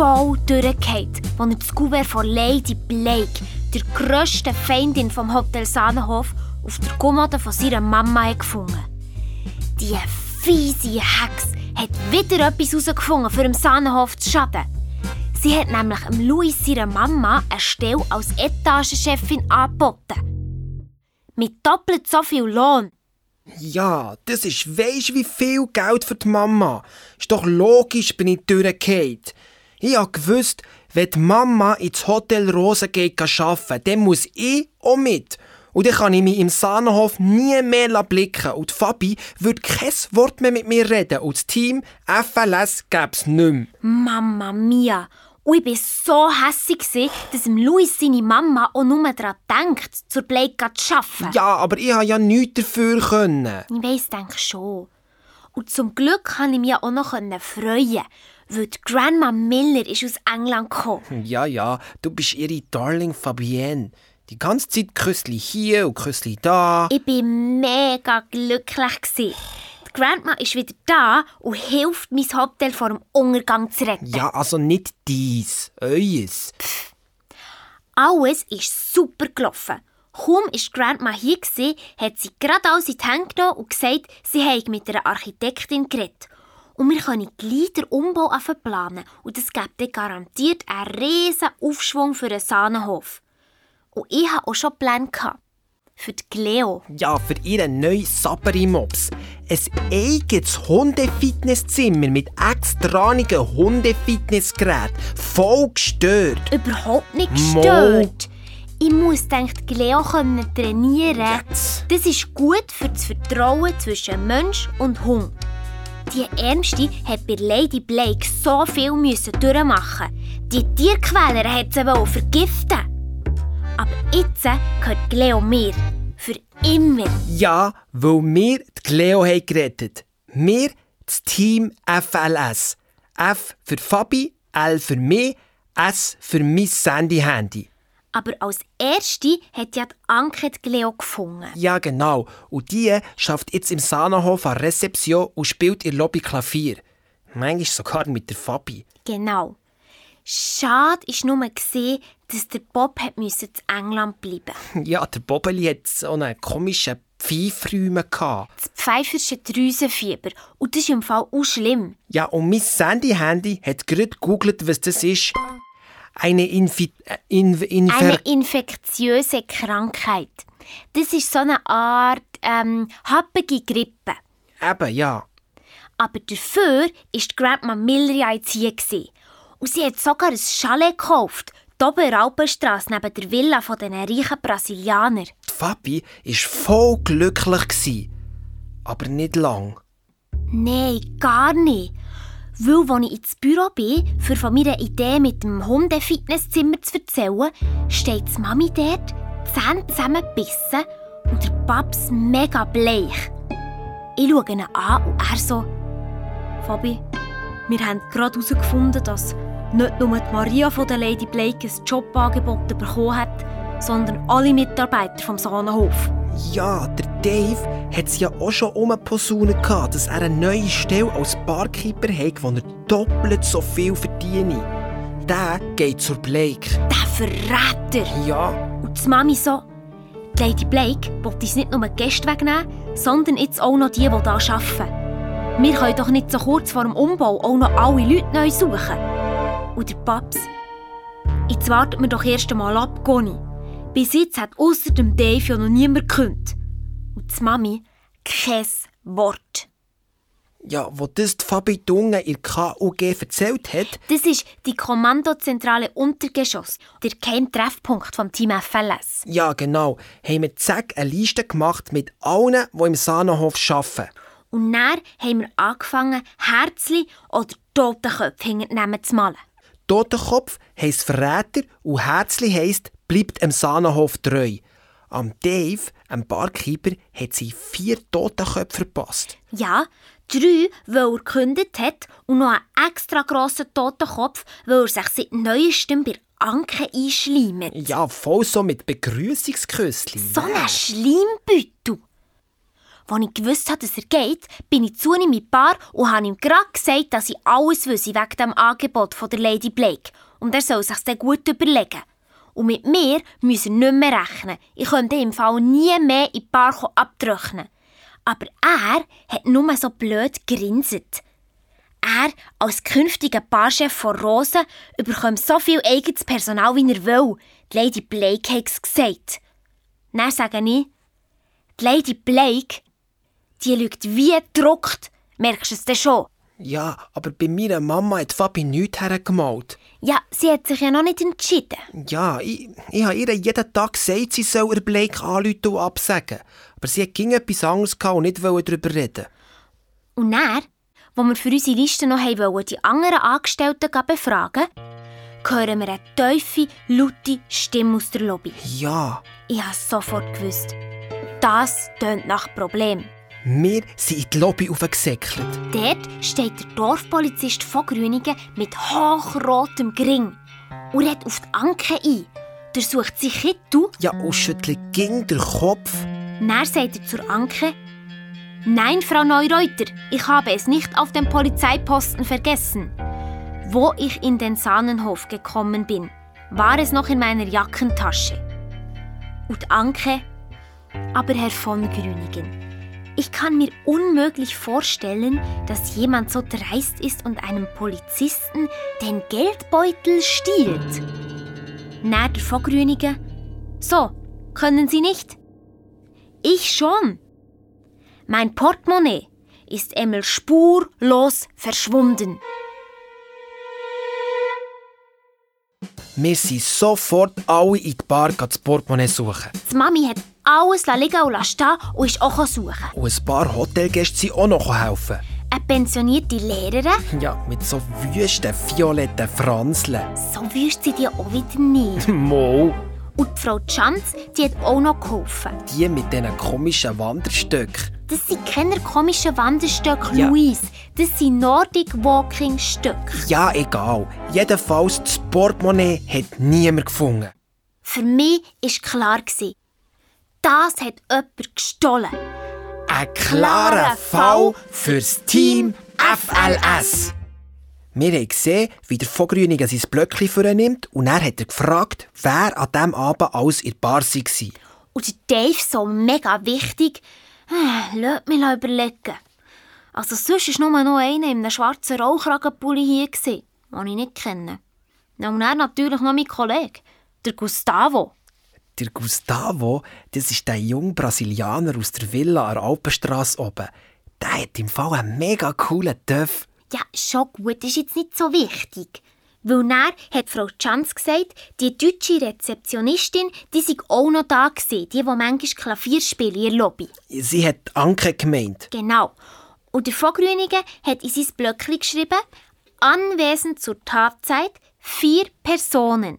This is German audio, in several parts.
Voll durchgefallen, als er das Kuvert von Lady Blake, der grössten Feindin vom Hotel Sahnenhof, auf der Kommode von seiner Mama gefunden Die fiese Hex hat wieder etwas herausgefunden, für im Sahnenhof zu schaden. Sie hat nämlich Louis seiner Mama eine Stelle als Etagenchefin angeboten. Mit doppelt so viel Lohn. Ja, das ist weisst wie viel Geld für die Mama. Ist doch logisch, bin ich durchgefallen. Ich hab gewusst, wenn die Mama ins Hotel Rosen geht arbeiten, dann muss ich auch mit. Und dann kann ich mich im Sahnenhof nie mehr blicken. Und Fabi würde kein Wort mehr mit mir reden. Und das Team FLS gäbe es nicht mehr. Mama mia. Und ich war so hässlich, dass Louis seine Mama auch nur daran denkt, zur Blake zu arbeiten. Ja, aber ich konnte ja nichts dafür. Können. Ich weiss, denke schon. Und zum Glück kann ich mich auch noch freuen, weil die Grandma Miller ist aus England gekommen. Ja, ja, du bist ihre Darling Fabienne. Die ganze Zeit Küssli hier und Küssli da. Ich war mega glücklich. Die Grandma ist wieder da und hilft, mein Hotel vor dem Untergang zu retten. Ja, also nicht dies, eues. Alles ist super gelaufen. Kaum war Grandma hier, hat sie gerade alles in die Hände genommen und gesagt, sie habe mit einer Architektin geredet. Und wir können gleich den Umbau planen. Und das gibt garantiert einen riesen Aufschwung für den Sahnenhof. Und ich hatte auch schon Pläne. Für die Cleo. Ja, für ihren neuen Saperi-Mops. Ein eigenes Hundefitnesszimmer mit extranigen Hundefitnessgeräten. Voll gestört. Überhaupt nicht gestört. Mo. Ich muss denkt Cleo können trainieren. Jetzt. Das ist gut für das Vertrauen zwischen Mensch und Hund. Die Ärmste hat bei Lady Blake so viel durchmachen. Die Tierquäler hat sie vergiften. Aber jetzt gehört Cleo mir. Für immer. Ja, weil wir die Cleo haben gerettet. Wir, das Team FLS. F für Fabi, L für mich, S für mein Sandy-Handy. Aber als erste hat ja die Anke die Cleo gefunden. Ja, genau. Und die schafft jetzt im Sahnenhof an Rezeption und spielt ihr Lobby Klavier. Manchmal sogar mit der Fabi. Genau. Schade war nur, dass der Bob zu England bleiben. Ja, der Bobeli hat so einen komischen Pfeifräume. Das pfeifersche Drüsenfieber. Und das ist im Fall auch schlimm. Ja, und mein Sandy-Handy hat gerade gegoogelt, was das ist. Eine, Infi äh, in eine infektiöse Krankheit. Das ist so eine Art ähm, happige Grippe. Eben, ja. Aber dafür war Grandma Miller ja jetzt hier. Und sie hat sogar ein Chalet gekauft. Die Oberalpenstrasse neben der Villa von den reichen Brasilianern. Die Fabi war voll glücklich. Aber nicht lang. Nein, gar nicht. Weil, als ich ins Büro bin, für von meiner Idee mit dem Hundefitnesszimmer zu erzählen, steht die Mami dort, Zähne zusammengebissen und der Paps mega bleich. Ich schaue ihn an und er so... Fabi, wir haben gerade herausgefunden, dass nicht nur die Maria von der Lady Blake ein Jobangebot bekommen hat, sondern alle Mitarbeiter vom Sahnenhof. Ja, der Dave hat es ja auch schon um gehabt, dass er eine neue Stelle als Barkeeper hat, wo er doppelt so viel verdient. Der geht zur Blake. Der Verräter! Ja. Und die Mami so, die Lady Blake wollte uns nicht nur Gäste wegnehmen, sondern jetzt auch noch die, die hier arbeiten. Wir können doch nicht so kurz vor dem Umbau auch noch alle Leute neu suchen. Und der Paps, jetzt warten wir doch erst einmal ab, Conny. Bis jetzt hat außer dem Dave ja noch niemand gekündigt. Und die Mami kein Wort. Ja, wo das die Fabi Dunge in KUG erzählt hat. Das ist die Kommandozentrale Untergeschoss, der Keimtreffpunkt vom Team FLS. Ja, genau. Haben wir zack eine Liste gemacht mit allen, die im Sahnenhof arbeiten. Und dann haben wir angefangen, Herzli oder Totenköpfe hinternehmen zu malen. Totenkopf heisst Verräter und Herzli heisst bleibt dem Sahnenhof treu. Am Dave, einem Barkeeper, hat sie vier Totenköpfe verpasst. Ja, drei, weil er gekündigt hat und noch einen extra grossen Totenkopf, weil er sich seit neuestem bei Anke einschleimt. Ja, voll so mit Begrüßungsküsschen. So ein Schleimbüttel. Als ich gewusst habe, dass er geht, bin ich zu ihm in die Bar und habe ihm gerade gesagt, dass ich alles wüsste wegen dem Angebot von der Lady Blake. Und er soll sich dann gut überlegen. Und mit mir müssen er nicht mehr rechnen. Ich könnte im Fall nie mehr in die Bar abtrocknen. Aber er hat nur so blöd grinset. Er, als künftiger Barchef von Rosen, bekommt so viel eigenes Personal, wie er will. Die Lady Blake hat es gesagt. Dann sage die Lady Blake, die lügt wie gedruckt. Merkst du es denn schon? Ja, aber bei meiner Mama hat Fabi nichts hergemalt. Ja, sie hat sich ja noch nicht entschieden. Ja, ich, ich habe ihr jeden Tag gesagt, sie soll ihr Blake anrufen und absagen. Aber sie hat ging etwas anderes und nicht darüber reden. Und dann, wo wir für unsere Liste noch haben die anderen Angestellten befragen hören wir eine tiefe, laute Stimme aus der Lobby. Ja. Ich habe sofort gewusst. Das tönt nach Problem. Wir sind in die Lobby aufgesäckelt. Dort steht der Dorfpolizist von Grüningen mit hochrotem Gring und redet auf die Anke ein. Der sucht sich Kittu. Ja, und schüttelt ging den Kopf. Dann sagt er zur Anke, Nein, Frau Neureuter, ich habe es nicht auf dem Polizeiposten vergessen. Wo ich in den Sahnenhof gekommen bin, war es noch in meiner Jackentasche. Und Anke, aber Herr von Grüningen, ich kann mir unmöglich vorstellen, dass jemand so dreist ist und einem Polizisten den Geldbeutel stiehlt. Na, der von Grünigen. So, können Sie nicht? Ich schon. Mein Portemonnaie ist einmal spurlos verschwunden. Wir sind sofort alle in die Bar das Portemonnaie suchen. Die Mami hat alles liegen und stehen und ist auch suchen. Und ein paar Hotelgäste sind auch noch helfen. Eine pensionierte Lehrerin? Ja, mit so wüsten, violetten Franzeln. So wüst sie die auch wieder nicht. Mo. Und die Frau Chanz, die hat auch noch geholfen. Die mit diesen komischen Wanderstöcken. Das sind keine komischen Wanderstöcke, ja. Luis. Das sind Nordic Walking Stöcke. Ja, egal. Jedenfalls, das Portemonnaie hat niemand gefunden. Für mich war klar, das hat jemand gestohlen. Ein klarer Fall fürs Team FLS. Wir haben gesehen, wie der Vogrüniger sein Blöckchen vornimmt und er hat er gefragt, wer an diesem Abend alles in der Bar war. Und Dave so mega wichtig. Äh, lass mich überlegen. Also sonst war nur noch einer in einem schwarzen Rollkragenpulli hier, den ich nicht kenne. Und er natürlich noch mein Kollege, der Gustavo. Der Gustavo, das ist der junge Brasilianer aus der Villa an der Alpenstrasse oben. Der hat im Fall einen mega coolen Töff. Ja, schon gut, ist jetzt nicht so wichtig. Weil dann hat Frau Chanz gesagt, die deutsche Rezeptionistin, die sei auch noch da gewesen, die, die manchmal Klavier spielt in der Lobby. Sie hat Anke gemeint. Genau. Und der Vogrünigen hat in sein Blöckchen geschrieben, anwesend zur Tatzeit vier Personen.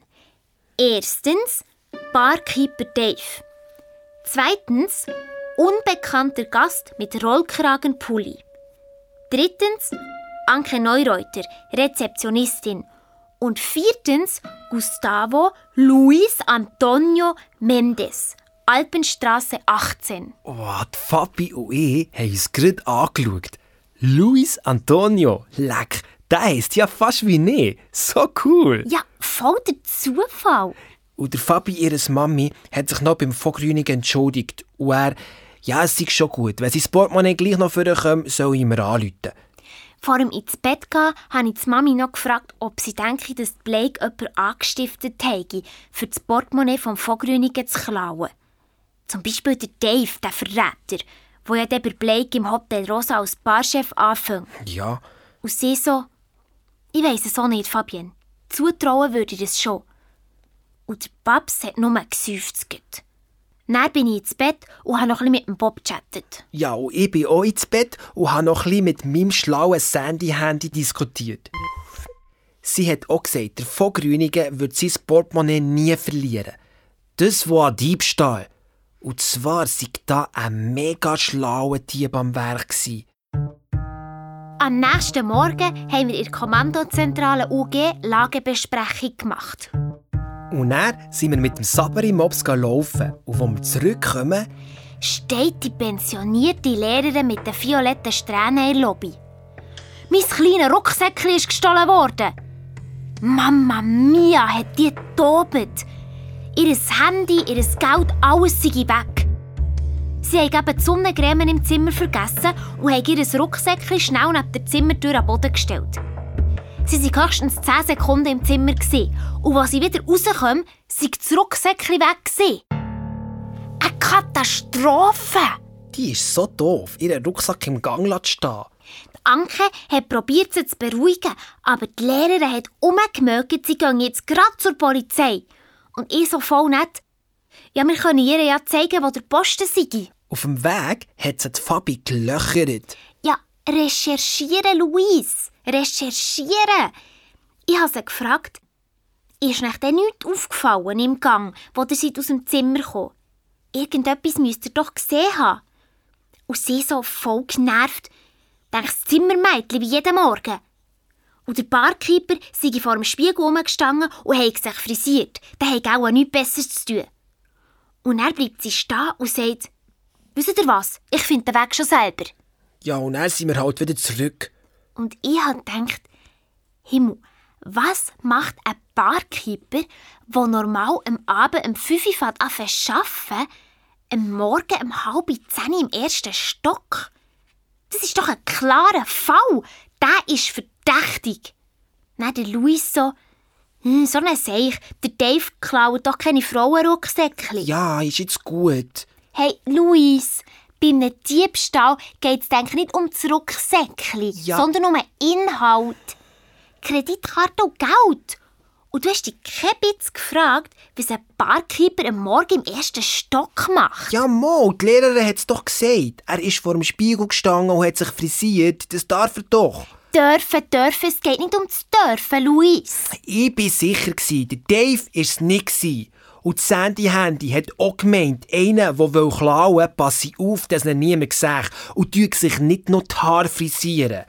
Erstens Barkeeper Dave. Zweitens unbekannter Gast mit Rollkragenpulli. Drittens Anke Neureuter, Rezeptionistin. Und viertens Gustavo Luis Antonio Mendes, Alpenstraße 18. Oh, die Fabi und ich haben uns gerade angeschaut. Luis Antonio, leck, der heisst ja fast wie ich. So cool. Ja, voll der Zufall. Und der Fabi, ihres Mami, hat sich noch beim Vogrünig entschuldigt. Und er, ja, es ist schon gut. Wenn sie das Portemonnaie gleich noch vorkommen, soll ich mir anrufen. Vor dem ins Bett gehen, habe ich die Mami noch gefragt, ob sie denke, dass Blake jemand angestiftet hätte, für das Portemonnaie vom Vogrünigen zu klauen. Zum Beispiel der Dave, der Verräter, wo ja der bei Blake im Hotel Rosa als Barchef anfängt. Ja. Und sie so, ich weiss es auch nicht, Fabienne. Zutrauen würde ich das schon. Und der Babs hat nur gesäufzt. Dann bin ich ins Bett und habe noch ein mit dem Bob gechattet. Ja, und ich bin auch ins Bett und habe noch ein mit meinem schlauen Sandy-Handy diskutiert. Sie hat auch gesagt, der von Grünigen wird sein Portemonnaie nie verlieren. Das war Diebstahl. Und zwar war da ein mega schlauer Dieb am Werk. Am nächsten Morgen haben wir in der Kommandozentrale UG Lagebesprechung gemacht. Und dann sind wir mit dem Saberi Mops laufen. Und als wir zurückkommen, steht die pensionierte Lehrerin mit den violetten Strähnen in der Lobby. Mein kleiner Rucksäckchen ist gestohlen worden. Mama Mia hat die getobet. Ihr Handy, ihr Geld, alles sei weg. Sie haben eben die Sonnencreme im Zimmer vergessen und haben ihr Rucksäckchen schnell neben der Zimmertür am Boden gestellt. Sie waren höchstens 10 Sekunden im Zimmer und als sie wieder rauskommen, sei das Rucksäckchen weg. Eine Katastrophe! Die ist so doof, ihren Rucksack im Gang zu stehen. Anke hat probiert, sie zu beruhigen, aber die Lehrerin hat umgemögt, sie gehen jetzt gerade zur Polizei. Und ich so voll nett. Ja, wir können ihr ja zeigen, wo der Posten sei. Auf dem Weg hat sie die Fabi gelöchert. Ja, recherchieren, Luis. Recherchieren. Ich habe sie gefragt, ist euch denn nichts aufgefallen im Gang, wo ihr seid aus dem Zimmer kam? Irgendetwas müsst ihr doch gesehen haben. Und sie so voll genervt, denkt das Zimmermädchen wie jeden Morgen. Und der Barkeeper sei vor dem Spiegel rumgestanden und hat sich frisiert. Der hat auch nichts Besseres zu tun. Und er bleibt sie stehen und sagt, wisst ihr was, ich finde den Weg schon selber. Ja, und dann sind wir halt wieder zurück. Und ich habe gedacht, Himmel, was macht ein Barkeeper, der normal am Abend um 5 Uhr arbeiten am Morgen um halb zehn im ersten Stock? Das ist doch ein klarer Fall. Der ist verdächtig. Dann der Luis so, hm, so ein Seich, der Dave klaut doch keine Frauenrucksäckchen. Ja, ist jetzt gut. Hey, Luis, bei einem Diebstahl geht es nicht um das Rucksäckchen, ja. sondern um den Inhalt. Kreditkarte und Geld. Und du hast dich bisschen gefragt, was ein Barkeeper am Morgen im ersten Stock macht. Ja, Mo, die Lehrerin hat es doch gesagt. Er ist vor dem Spiegel gestanden und hat sich frisiert. Das darf er doch. Dürfen, dürfen, es geht nicht um das Dürfen, Luis. Ich war sicher, der Dave war es nicht. Und das Sandy-Handy hat auch gemeint, einer, der klauen will, passe auf, dass ihn niemand sieht und sich nicht noch die Haare frisieren.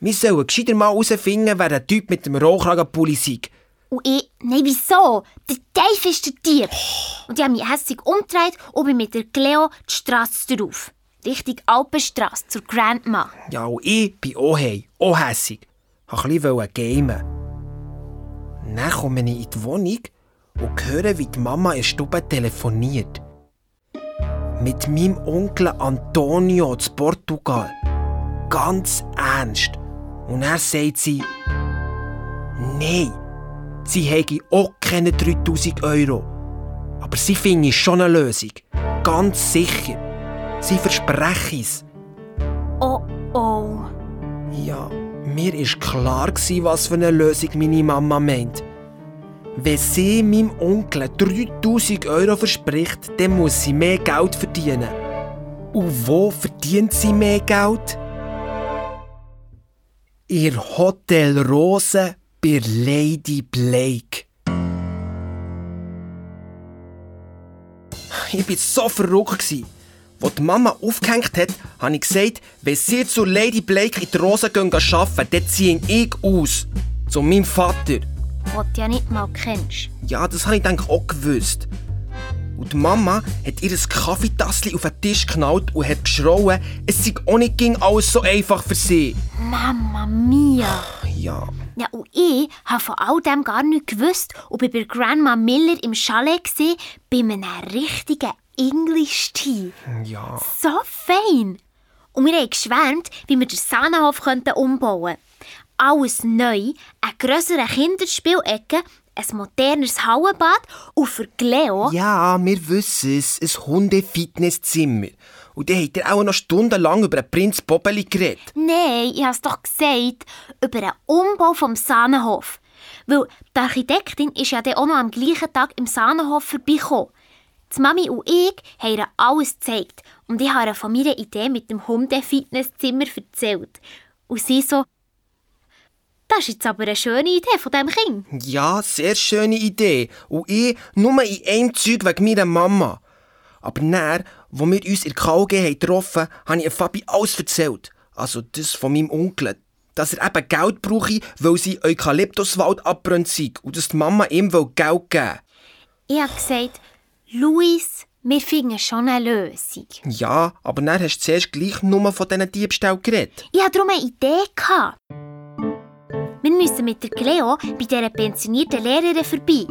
Wir sollen gescheiter mal herausfinden, wer der Typ mit dem Rohkragenpulli sei. Und ich, nein, wieso? Der Dave ist der Dieb. Und ich habe mich hässlich umgedreht und bin mit der Cleo die Straße drauf. Richtung Alpenstraße zur Grandma. Ja, und ich bin auch hey, auch hässig. Ich wollte ein bisschen gamen. Dann komme ich in die Wohnung und höre, wie die Mama in der Stube telefoniert. Mit meinem Onkel Antonio zu Portugal. Ganz ernst. Und er sagt sie, nein, sie hätte auch keine 3000 Euro. Aber sie finde schon eine Lösung. Ganz sicher. Sie versprechen es. Oh oh. Ja, mir war klar, was für eine Lösung meine Mama meint. Wenn sie meinem Onkel 3000 Euro verspricht, dann muss sie mehr Geld verdienen. Und wo verdient sie mehr Geld? Ihr Hotel Rose bei Lady Blake. Ich war so verrückt. Als die Mama aufgehängt hat, habe ich gesagt, wenn sie zu Lady Blake in die Rose arbeiten, dann ziehe ich aus. Zu meinem Vater. Was du ja nicht mal kennst. Ja, das habe ich denke auch gewusst. Und die Mama hat ihr Kaffeetassel auf den Tisch geknallt und hat geschrauen, es sei auch nicht ging alles so einfach für sie. Mama mia! Ja. Ja, und ich habe von all dem gar nichts gewusst und bin bei Grandma Miller im Chalet gesehen, bei einem richtigen English-Tea. Ja. So fein! Und wir haben geschwärmt, wie wir den Sahnenhof umbauen könnten alles neu, eine grössere Kinderspielecke, ein modernes Hallenbad und für Leo... Ja, wir wissen es, ein Hunde-Fitnesszimmer. Und dann hat er auch noch stundenlang über den Prinz Bobeli geredet. Nein, ich habe es doch gesagt, über den Umbau vom Sahnenhof. Weil die Architektin ist ja dann auch noch am gleichen Tag im Sahnenhof vorbeigekommen. Die Mami und ich haben ihr alles gezeigt und ich habe ihr von meiner Idee mit dem Hunde-Fitnesszimmer erzählt. Und sie so, das ist jetzt aber eine schöne Idee von diesem Kind. Ja, sehr schöne Idee. Und ich nur in einem Zeug wegen meiner Mama. Aber dann, wo wir uns in der KG getroffen haben, habe ich Fabi alles erzählt. Also das von meinem Onkel. Dass er eben Geld brauche, weil sie Eukalyptuswald abbrennt sei und dass die Mama ihm Geld geben. Ich habe gesagt, Luis, wir finden schon eine Lösung. Ja, aber dann hast du zuerst gleich nur von diesen Diebstahl geredet. Ich hatte darum eine Idee. Gehabt. Wir müssen mit der Cleo bei dieser pensionierten Lehrerin vorbei.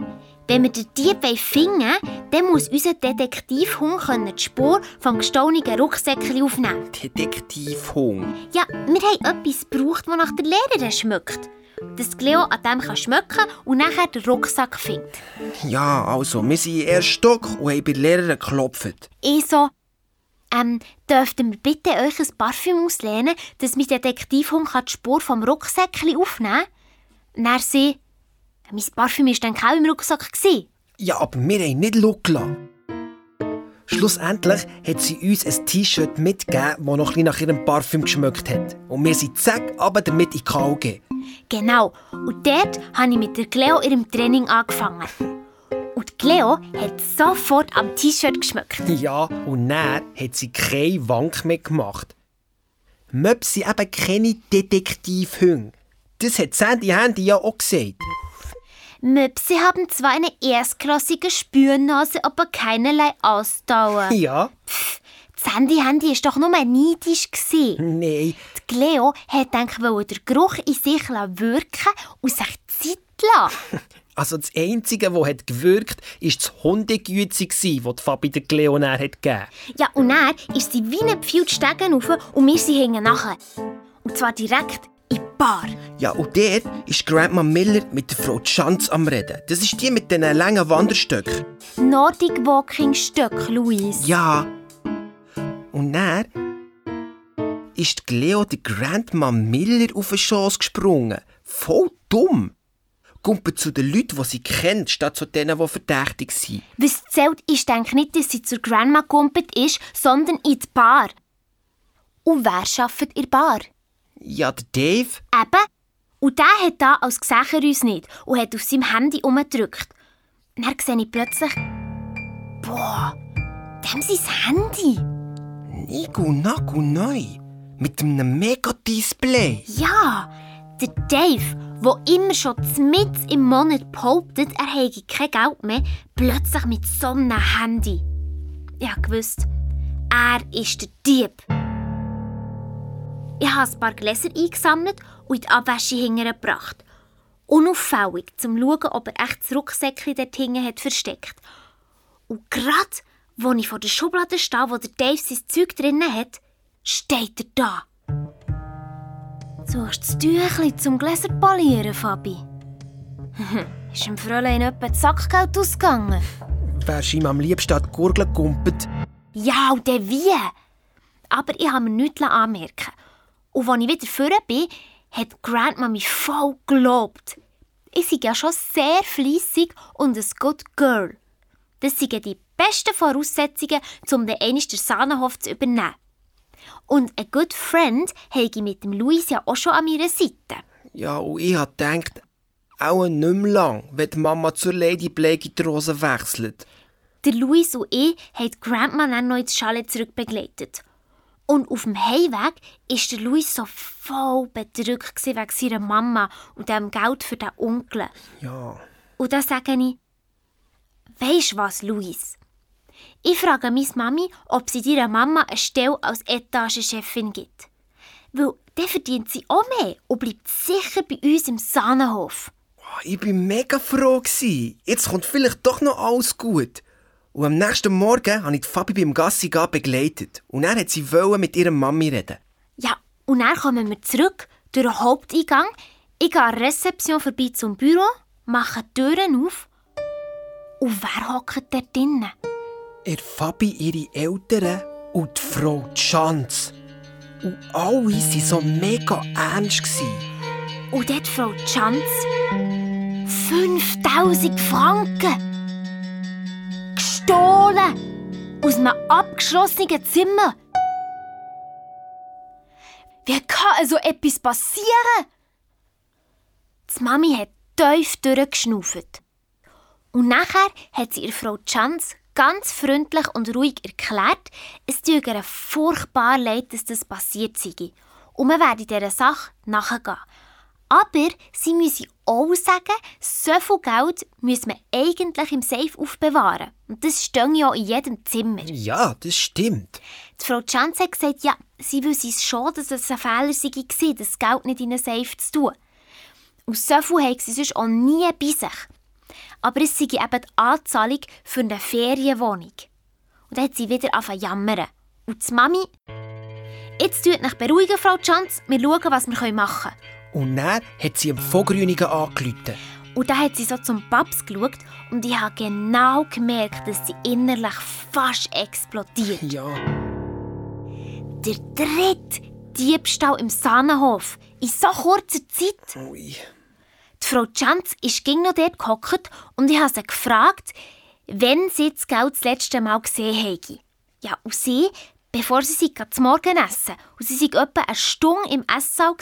Wenn wir den Dieb finden wollen, dann muss unser Detektivhund die Spur vom gestohlenen Rucksäckchen aufnehmen. Detektivhund? Ja, wir haben etwas gebraucht, das nach der Lehrerin schmeckt. Dass Cleo an dem kann schmecken und nachher den Rucksack findet. Ja, also, wir sind im ersten Stock und haben bei der Lehrerin geklopft. Ich so, ähm, dürften wir bitte euch ein Parfüm auslehnen, dass mein Detektivhund die Spur vom Rucksäckchen aufnehmen kann? Dann sie, mein Parfüm war dann auch im Rucksack. Ja, aber wir haben nicht schauen Schlussendlich hat sie uns ein T-Shirt mitgegeben, das noch ein nach ihrem Parfüm geschmeckt hat. Und wir sind zack, aber damit in die KG. Genau. Und dort habe ich mit der Cleo ihrem Training angefangen. Und Cleo hat sofort am T-Shirt geschmeckt. Ja, und dann hat sie keine Wank mehr gemacht. Möps sind eben keine Detektivhunde. Das hat Sandy Handy ja auch gesagt. Möpse haben zwar eine erstklassige Spürnase, aber keinerlei Ausdauer. Ja. Pff, Sandy Handy ist doch nur neidisch Nein. Die Cleo hat gedacht, den Geruch in sich wirken und sich Zeit lassen. Also das Einzige, das hat gewirkt hat, war das Hundegüte, das die Fabi der Cleo hat gegeben Ja, und dann ist sie wie ein Pfeil die Stegen rauf und wir sind hinten nachher. Und zwar direkt in die Bar. Ja, und dort ist Grandma Miller mit der Frau Schanz am Reden. Das ist die mit den langen Wanderstöcken. Nordic Walking Stöck, Louise. Ja. Und dann ist die Grandma Miller auf den Schoss gesprungen. Voll dumm. Kumpelt zu den Leuten, die sie kennt, statt zu denen, die verdächtig sind. Was zählt, ist denke nicht, dass sie zur Grandma kumpelt ist, sondern in die Bar. Und wer arbeitet in der Bar? Ja, der Dave. Eben. Und der hat da als Gesicht uns nicht und hat auf seinem Handy umgedrückt. Dann sehe ich plötzlich... Boah, dem sein Handy. Nigu Nagu neu. Mit einem Mega-Display. Ja, der Dave, der immer schon mit im Monat behauptet, er hätte kein Geld mehr, plötzlich mit so einem Handy. Ich wusste, er ist der Dieb. Ich habe ein paar Gläser eingesammelt und in die Abwäsche hingebracht. Unauffällig, um zu schauen, ob er echt das Rucksäckchen dort hinten hat versteckt. Und gerade, als ich vor der Schublade stehe, wo der Dave sein Zeug drinnen hat, steht er da. Suchst du das Tüchlein zum Gläser polieren, Fabi? ist dem Fräulein etwa das Sackgeld ausgegangen? Wärst ihm am liebsten an die Gurgel gegumpelt? Ja, und dann wie? Aber ich habe mir nichts anmerken und als ich wieder vorne bin, hat Grandma mich voll gelobt. Ich bin ja schon sehr fleissig und ein good girl. Das sind die besten Voraussetzungen, um den den Sahnenhof zu übernehmen. Und ein good friend habe ich mit dem Luis ja auch schon an meiner Seite. Ja, und ich habe gedacht, auch nicht mehr lang, wenn die Mama zur Lady Blake in die Rose wechselt. Der Luis und ich haben Grandma dann noch ins Chalet zurückbegleitet. Und auf dem Heimweg war der Luis so voll bedrückt wegen seiner Mama und dem Geld für den Onkel. Ja. Und da sage ich, weisst was, Luis? Ich frage meine Mami, ob sie ihrer Mama eine Stelle als Etagechefin gibt. Weil dann verdient sie auch mehr und bleibt sicher bei uns im Sahnenhof. Ich war mega froh. Jetzt kommt vielleicht doch noch alles gut. Und am nächsten Morgen habe ich Fabi beim Gassi begleitet. Und er hat sie mit ihrer Mami reden. Ja, und dann kommen wir zurück durch den Haupteingang. Ich gehe an der Rezeption vorbei zum Büro, mache die Türen auf. Und wer hockt dort drinnen? Ihr Fabi, ihre Eltern und die Frau Schanz. Und alle waren so mega ernst. Und dort Frau Schanz 5000 Franken! gestohlen! Aus einem abgeschlossenen Zimmer! Wie kann so etwas passieren? Die Mami hat tief durchgeschnauft. Und nachher hat sie ihr Frau Chance ganz freundlich und ruhig erklärt, es tue ihr furchtbar leid, dass das passiert sei. Und man werde dieser Sache nachgehen. Aber sie müssen auch sagen, so viel Geld muss man eigentlich im Safe aufbewahren. Und das steht ja in jedem Zimmer. Ja, das stimmt. Die Frau Chance hat gesagt, ja, sie wüsste schon, dass es ein Fehler war, das Geld nicht in einen Safe zu tun. Und so viel haben sie sonst auch nie bei sich. Aber es sei eben die Anzahlung für eine Ferienwohnung. Und dann hat sie wieder angefangen zu jammern. Und die Mami... Jetzt tut euch beruhigen, Frau Chance. Wir schauen, was wir machen können. Und dann hat sie am Vogrünigen angerufen. Und dann hat sie so zum Paps geschaut und ich habe genau gemerkt, dass sie innerlich fast explodiert. Ja. Der dritte Diebstahl im Sahnenhof. In so kurzer Zeit. Ui. Die Frau Chanz ist ging noch dort gehockt und ich habe sie gefragt, wenn sie das Geld das letzte Mal gesehen habe. Ja, und sie, bevor sie sich zum Morgen essen, und sie waren etwa eine Stunde im Esssaal,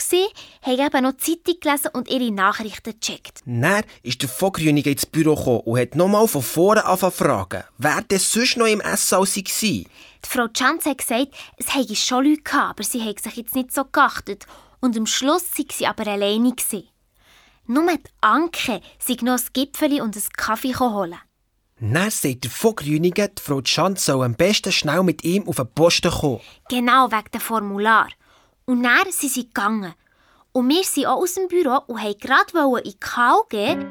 haben eben noch die Zeitung gelesen und ihre Nachrichten gecheckt. Dann ist der Vogrünigen ins Büro gekommen und hat nochmal von vorne angefangen fragen, wer denn sonst noch im Esssaal war. Die Frau Chanz hat gesagt, es hätte schon Leute gehabt, aber sie haben sich jetzt nicht so geachtet. Und am Schluss waren sie aber alleine. Gewesen. Nur die Anke sei noch ein Gipfeli und einen Kaffee holen. Dann sagt der Vogrünigen, die Frau Schanz soll am besten schnell mit ihm auf den Posten kommen. Genau, wegen dem Formular. Und dann sind sie gegangen. Und wir sind auch aus dem Büro und wollten gerade in die Kau gehen.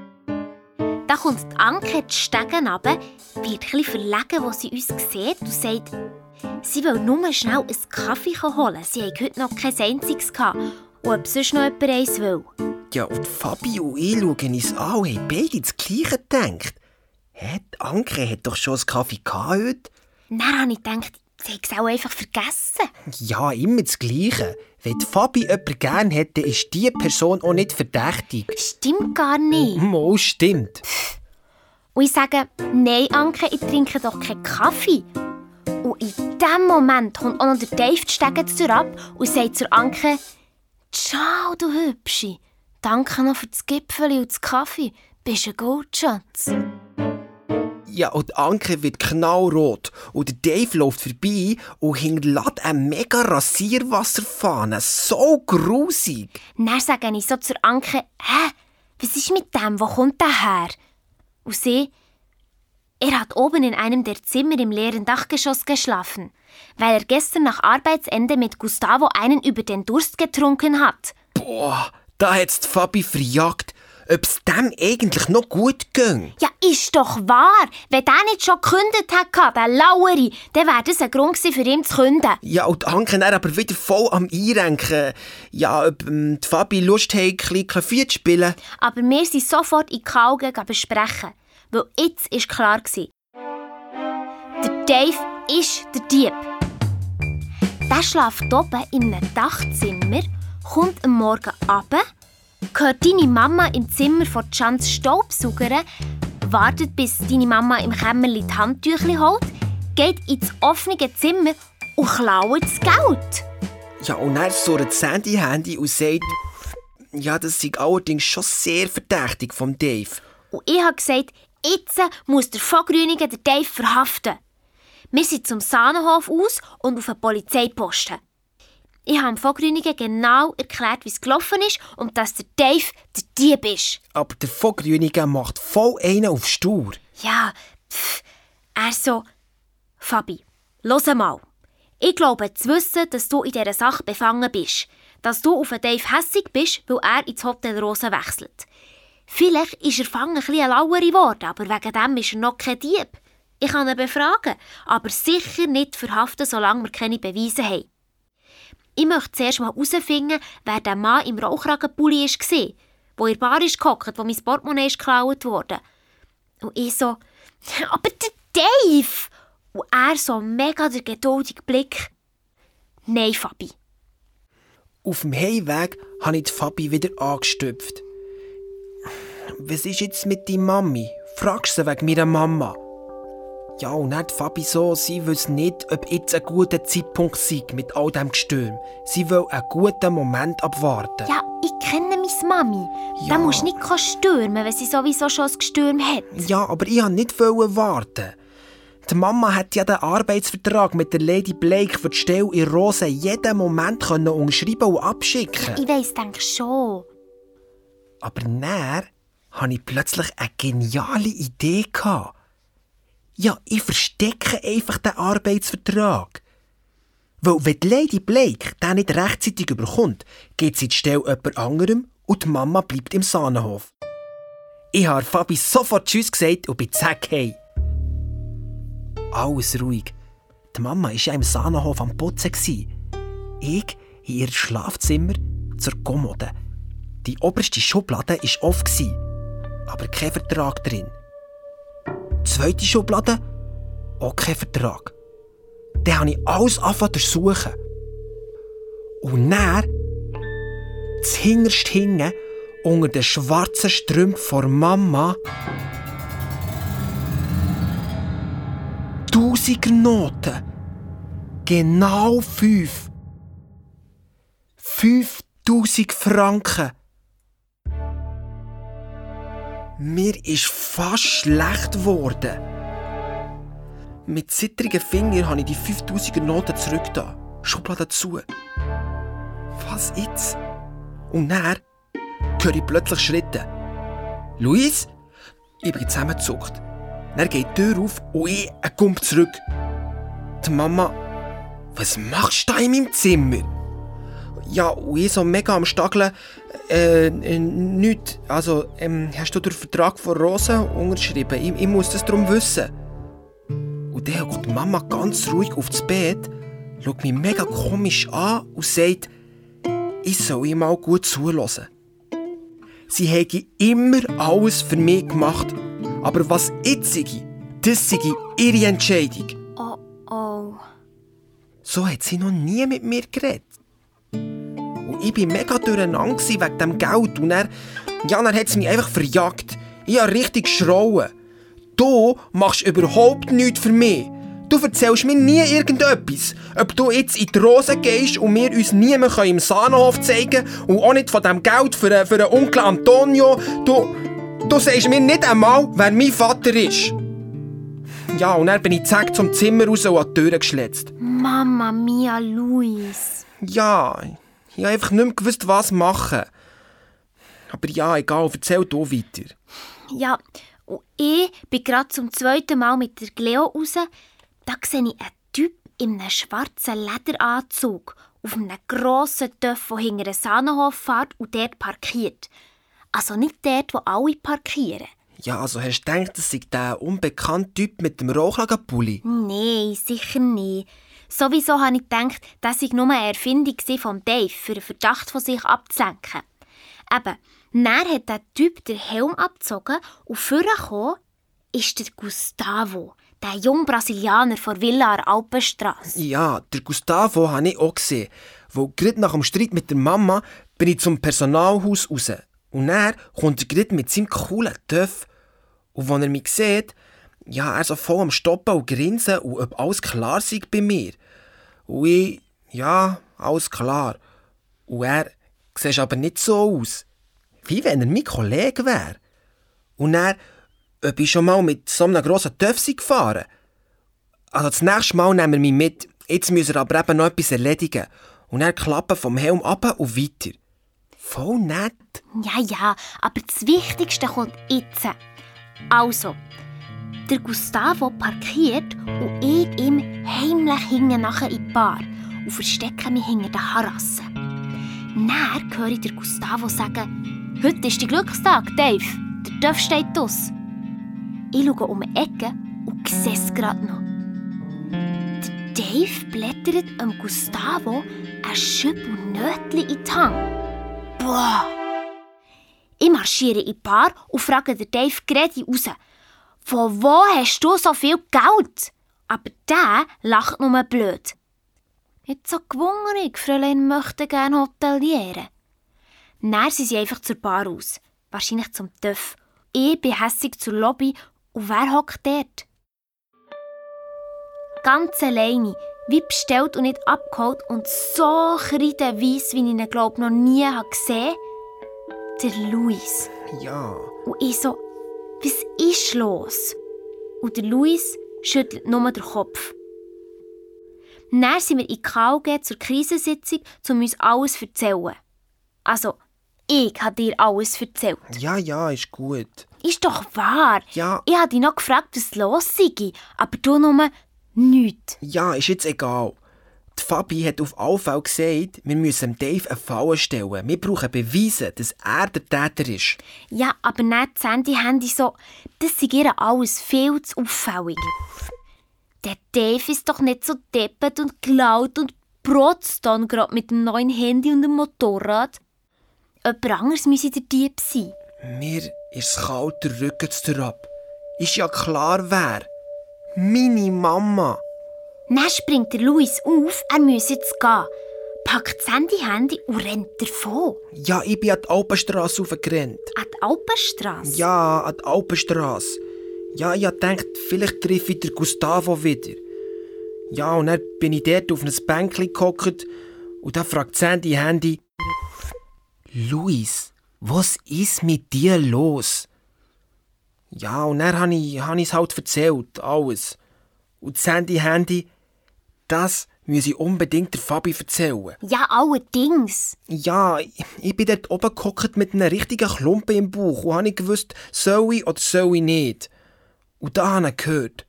Da kommt die Anke die Stegen runter, wird etwas verlegen, wo sie uns sieht und sagt, sie will nur schnell einen Kaffee holen. Sie haben heute noch kein einziges gehabt. Und ob sonst noch jemand eins will. Ja, und Fabi und ich schauen uns an und haben beide das Gleiche gedacht. Hä, Anke hat doch schon einen Kaffee heute. Dann habe ich gedacht, sie hat es auch einfach vergessen. Ja, immer das Gleiche. Wenn Fabi jemanden gerne hätte, ist diese Person auch nicht verdächtig. Stimmt gar nicht. Mo, stimmt. Und ich sage, nein, Anke, ich trinke doch keinen Kaffee. Und in dem Moment kommt auch noch der Dave die Stege ab und sagt zur Anke, Ciao, du Hübsche. Danke noch für das Gipfel und das Kaffee. Bist ein Goldschatz. Ja, und Anke wird knallrot. Und der Dave läuft vorbei und hinterlässt eine mega Rasierwasserfahne. So grusig. Dann sage ich so zur Anke, hä, was ist mit dem? Wo kommt der her? Und sie, er hat oben in einem der Zimmer im leeren Dachgeschoss geschlafen, weil er gestern nach Arbeitsende mit Gustavo einen über den Durst getrunken hat. Boah, da hat's Fabi verjagt. Ob's dem eigentlich noch gut ging. Ja, ist doch wahr. Wenn der nicht schon gekündigt hat, der Laueri, dann wäre das ein Grund für ihn zu künden. Ja, und Anke dann aber wieder voll am Einrenken. Ja, ob ähm, die Fabi Lust hat, ein bisschen Klavier zu spielen. Aber wir sind sofort in die Augen besprechen. Weil jetzt war klar. Der Dave ist der Dieb. Der schläft oben in einem Dachzimmer, kommt am Morgen runter, hört deine Mama im Zimmer von Chans Staubsaugerin, wartet, bis deine Mama im Kämmerli die Handtücher holt, geht ins offene Zimmer und klaut das Geld. Ja, und dann surrt Sandy Handy und sagt, ja, das ist allerdings schon sehr verdächtig vom Dave. Und ich habe gesagt, jetzt muss der Vogrünigen den Dave verhaften. Wir sind zum Sahnenhof aus und auf einen Polizeiposten. Ich habe dem Vogrünigen genau erklärt, wie es gelaufen ist und dass der Dave der Dieb ist. Aber der Vogrünigen macht voll einen auf Stur. Ja, pff, er so... Fabi, los mal. Ich glaube zu wissen, dass du in dieser Sache befangen bist. Dass du auf den Dave hässig bist, weil er ins Hotel Rosa wechselt. Vielleicht ist er fangen ein bisschen lauer geworden, aber wegen dem ist er noch kein Dieb. Ich kann ihn befragen, aber sicher nicht verhaften, solange wir keine Beweise haben. Ich möchte zuerst mal herausfinden, wer der Mann im Rauchragenpulli war, wo in der Bar ist gehockt, wo mein Portemonnaie ist geklaut wurde. Und ich so, aber der Dave! Und er so mega der geduldige Blick. Nein, Fabi. Auf dem Heimweg habe ich die Fabi wieder angestüpft. Was ist jetzt mit deiner Mami? Fragst du wegen meiner Mama? Ja, und dann Fabi so, sie wüsste nicht, ob jetzt ein guter Zeitpunkt sei mit all dem Gestürm. Sie will einen guten Moment abwarten. Ja, ich kenne meine Mami. Ja. Da musst du nicht stürmen, wenn sie sowieso schon ein Gestürm hat. Ja, aber ich wollte nicht warten. Die Mama hat ja den Arbeitsvertrag mit der Lady Blake für die Stelle in Rose jeden Moment können unterschreiben und abschicken. Ich weiss, denk schon. Aber näher hatte ich plötzlich eine geniale Idee. Gehabt. Ja, ich verstecke einfach den Arbeitsvertrag. Weil wenn die Lady Blake den nicht rechtzeitig überkommt, geht sie die Stelle jemand anderem und die Mama bleibt im Sahnenhof. Ich habe Fabi sofort Tschüss gesagt und bin zack hey. Alles ruhig. Die Mama war ja im Sahnenhof am Putzen. Ich in ihr Schlafzimmer zur Kommode. Die oberste Schublade war offen, aber kein Vertrag drin. Zweite Schublade, auch kein Vertrag. Dann habe ich alles angefangen zu suchen. Und dann, zuhinterst hinten, unter den schwarzen Strümpfen von Mama, Tausiger Genau fünf. 5000 Franken. Mir ist fast schlecht geworden. Mit zittrigen Fingern habe ich die 5000er Noten zurück da. Schublade zu. Was jetzt? Und dann höre ich plötzlich Schritte. Luis? Ich bin zusammengezuckt. Dann geht die Tür auf und ich komme zurück. Die Mama, was machst du da in meinem Zimmer? Ja, und ich so mega am Stageln. Äh, äh nichts. Also, ähm, hast du den Vertrag von Rosa unterschrieben? Ich, ich muss das darum wissen. Und dann kommt Mama ganz ruhig aufs Bett, schaut mich mega komisch an und sagt, ich soll ihm mal gut zulassen. Sie hätte immer alles für mich gemacht. Aber was jetzt sei, das sei ihre Entscheidung. Oh oh. So hat sie noch nie mit mir geredet ich war mega durcheinander wegen dem Geld. Und er, ja, dann hat es mich einfach verjagt. Ich habe richtig geschrauen. Du machst überhaupt nichts für mich. Du erzählst mir nie irgendetwas. Ob du jetzt in die Rose gehst und wir uns nie mehr im Sahnenhof zeigen können und auch nicht von dem Geld für, für den Onkel Antonio. Du, du sagst mir nicht einmal, wer mein Vater ist. Ja, und dann bin ich zack zum Zimmer raus und an die Tür geschletzt. Mama mia, Luis. Ja, ich habe einfach nicht mehr gewusst, was machen. Aber ja, egal, erzähl du weiter. Ja, und ich bin gerade zum zweiten Mal mit der Cleo raus. Da sehe ich einen Typ in einem schwarzen Lederanzug auf einem grossen Töff, der hinter einem Sahnenhof fährt und dort parkiert. Also nicht dort, wo alle parkieren. Ja, also hast du gedacht, das sei der unbekannte Typ mit dem Rauchlagenpulli? Nein, sicher nicht. Sowieso habe ich gedacht, das sei nur eine Erfindung von Dave, für den Verdacht von sich abzulenken. Eben, dann hat der Typ den Helm abgezogen und vorgekommen ist der Gustavo, der junge Brasilianer von Villa an Alpenstrasse. Ja, der Gustavo habe ich auch gesehen. Wo gerade nach dem Streit mit der Mama bin ich zum Personalhaus raus. Und er kommt er gerade mit seinem coolen Töff. Und wenn er mich sieht, ja, er so voll am Stoppen und Grinsen und ob alles klar sei bei mir. Und ich, ja, alles klar. Und er sieht aber nicht so aus. Wie wenn er mein Kollege wäre. Und er, ob ich schon mal mit so einem grossen Töff gefahren Also das nächste Mal nehmen wir mich mit. Jetzt müssen wir aber eben noch etwas erledigen. Und er klappen vom Helm ab und weiter. Voll nett. Ja, ja, aber das Wichtigste kommt jetzt. Also, der Gustavo parkiert und ich ihm heimlich hinten nachher in die Bar und verstecke mich hinter den Harassen. Dann höre ich der Gustavo sagen, heute ist dein Glückstag, Dave. Der Dörf steht aus. Ich schaue um die Ecke und sehe es gerade noch. Der Dave blättert am Gustavo ein Schüppel Nötchen in die Hand. Boah! Ich marschiere in die Bar und frage den Dave gerade raus, von wo hast du so viel Geld? Aber der lacht nur blöd. Jetzt so gewungerig, Fräulein möchte gerne hotelieren. Dann sind sie einfach zur Bar aus. Wahrscheinlich zum Töff. Ich bin hässig zur Lobby und wer hockt dort? Ganz alleine, wie bestellt und nicht abgeholt und so kreideweiss, wie ich ihn glaub noch nie gesehen habe. Der Luis. Ja. Und ich so, was ist los? Und der Luis schüttelt nur den Kopf. Dann sind wir in KG zur Krisensitzung, um uns alles zu erzählen. Also, ich habe dir alles erzählt. Ja, ja, ist gut. Ist doch wahr. Ja. Ich habe dich noch gefragt, was los sei, aber du nur nichts. Ja, ist jetzt egal. Die Fabi hat auf Fälle gesagt, wir müssen Dave eine Falle stellen. Wir brauchen Beweise, dass er der Täter ist. Ja, aber nicht das Handy-Handy so, das sei ihr alles viel zu auffällig. Der Dave ist doch nicht so deppert und laut und protzt dann gerade mit dem neuen Handy und dem Motorrad. Jemand anderes müsse der Dieb sein. Mir ist kalt, der Rücken ab. Ist ja klar, wer. Meine Mama. Dann springt der Luis auf, er müsse jetzt gehen. Packt das Handy-Handy und rennt davon. Ja, ich bin an die Alpenstrasse aufgerannt. An die Alpenstrasse. Ja, an die Alpenstrasse. Ja, ich dachte, vielleicht treffe ich den Gustavo wieder. Ja, und dann bin ich dort auf ein Bänkchen gehockt und dann fragt Sandy Handy: Luis, was ist mit dir los? Ja, und dann habe ich es halt erzählt, alles. Und Sandy Handy, das muss ich unbedingt der Fabi erzählen. Ja, allerdings. Ja, ich, bin dort oben gehockt mit einem richtigen Klumpen im Bauch und habe nicht gewusst, soll ich oder soll ich nicht. Und da habe ich gehört.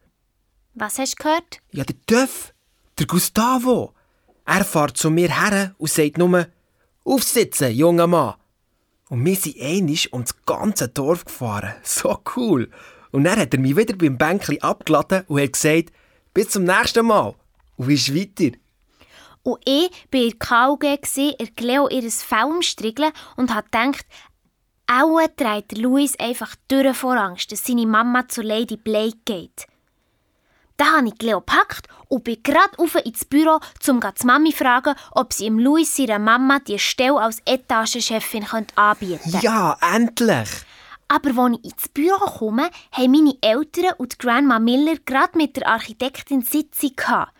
Was hast du gehört? Ja, der Töff, der Gustavo. Er fährt zu mir her und sagt nur, aufsitzen, junger Mann. Und wir sind einig um das ganze Dorf gefahren. So cool. Und dann hat er mich wieder beim Bänkli abgeladen und hat gesagt, bis zum nächsten Mal. Und ist weiter. Und ich war in der KG, er Leo ihres Fell umstriegeln und hat gedacht, auch trägt Luis einfach durch vor Angst, dass seine Mama zur Lady Blake geht. Da habe ich Leo gepackt und bin gerade auf ins Büro, um die Mami zu fragen, ob sie ihm Luis ihrer Mama die Stelle als Etagenchefin anbieten könnte. Ja, endlich. Aber als ich ins Büro komme, haben meine Eltern und Grandma Miller gerade mit der Architektin Sitzung gehabt.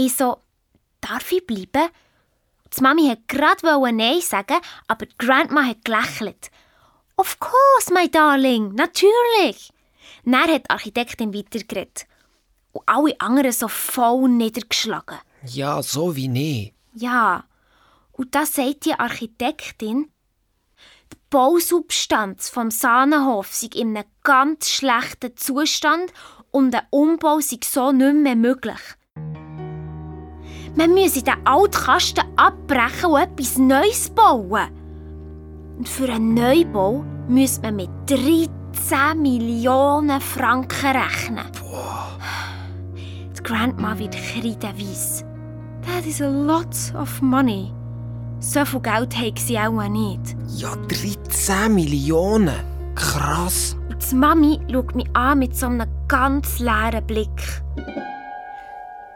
Ich so, darf ich bleiben? Die Mami hat gerade Nein sagen, aber die Grandma hat gelächelt. Of course, my darling, natürlich. Dann hat die Architektin weitergeredet. Und alle anderen so voll niedergeschlagen. Ja, so wie nie. Ja, und da sagt die Architektin, die Bausubstanz vom Sahnenhof sei in einem ganz schlechten Zustand und ein Umbau sei so nicht mehr möglich. Man müsse den alten Kasten abbrechen und etwas Neues bauen. Und für einen Neubau müsste man mit 13 Millionen Franken rechnen. Die Grandma wird kreideweiss. That is a lot of money. So viel Geld haben sie auch nicht. Ja, 13 Millionen. Krass. Und die Mami schaut mich an mit so einem ganz leeren Blick.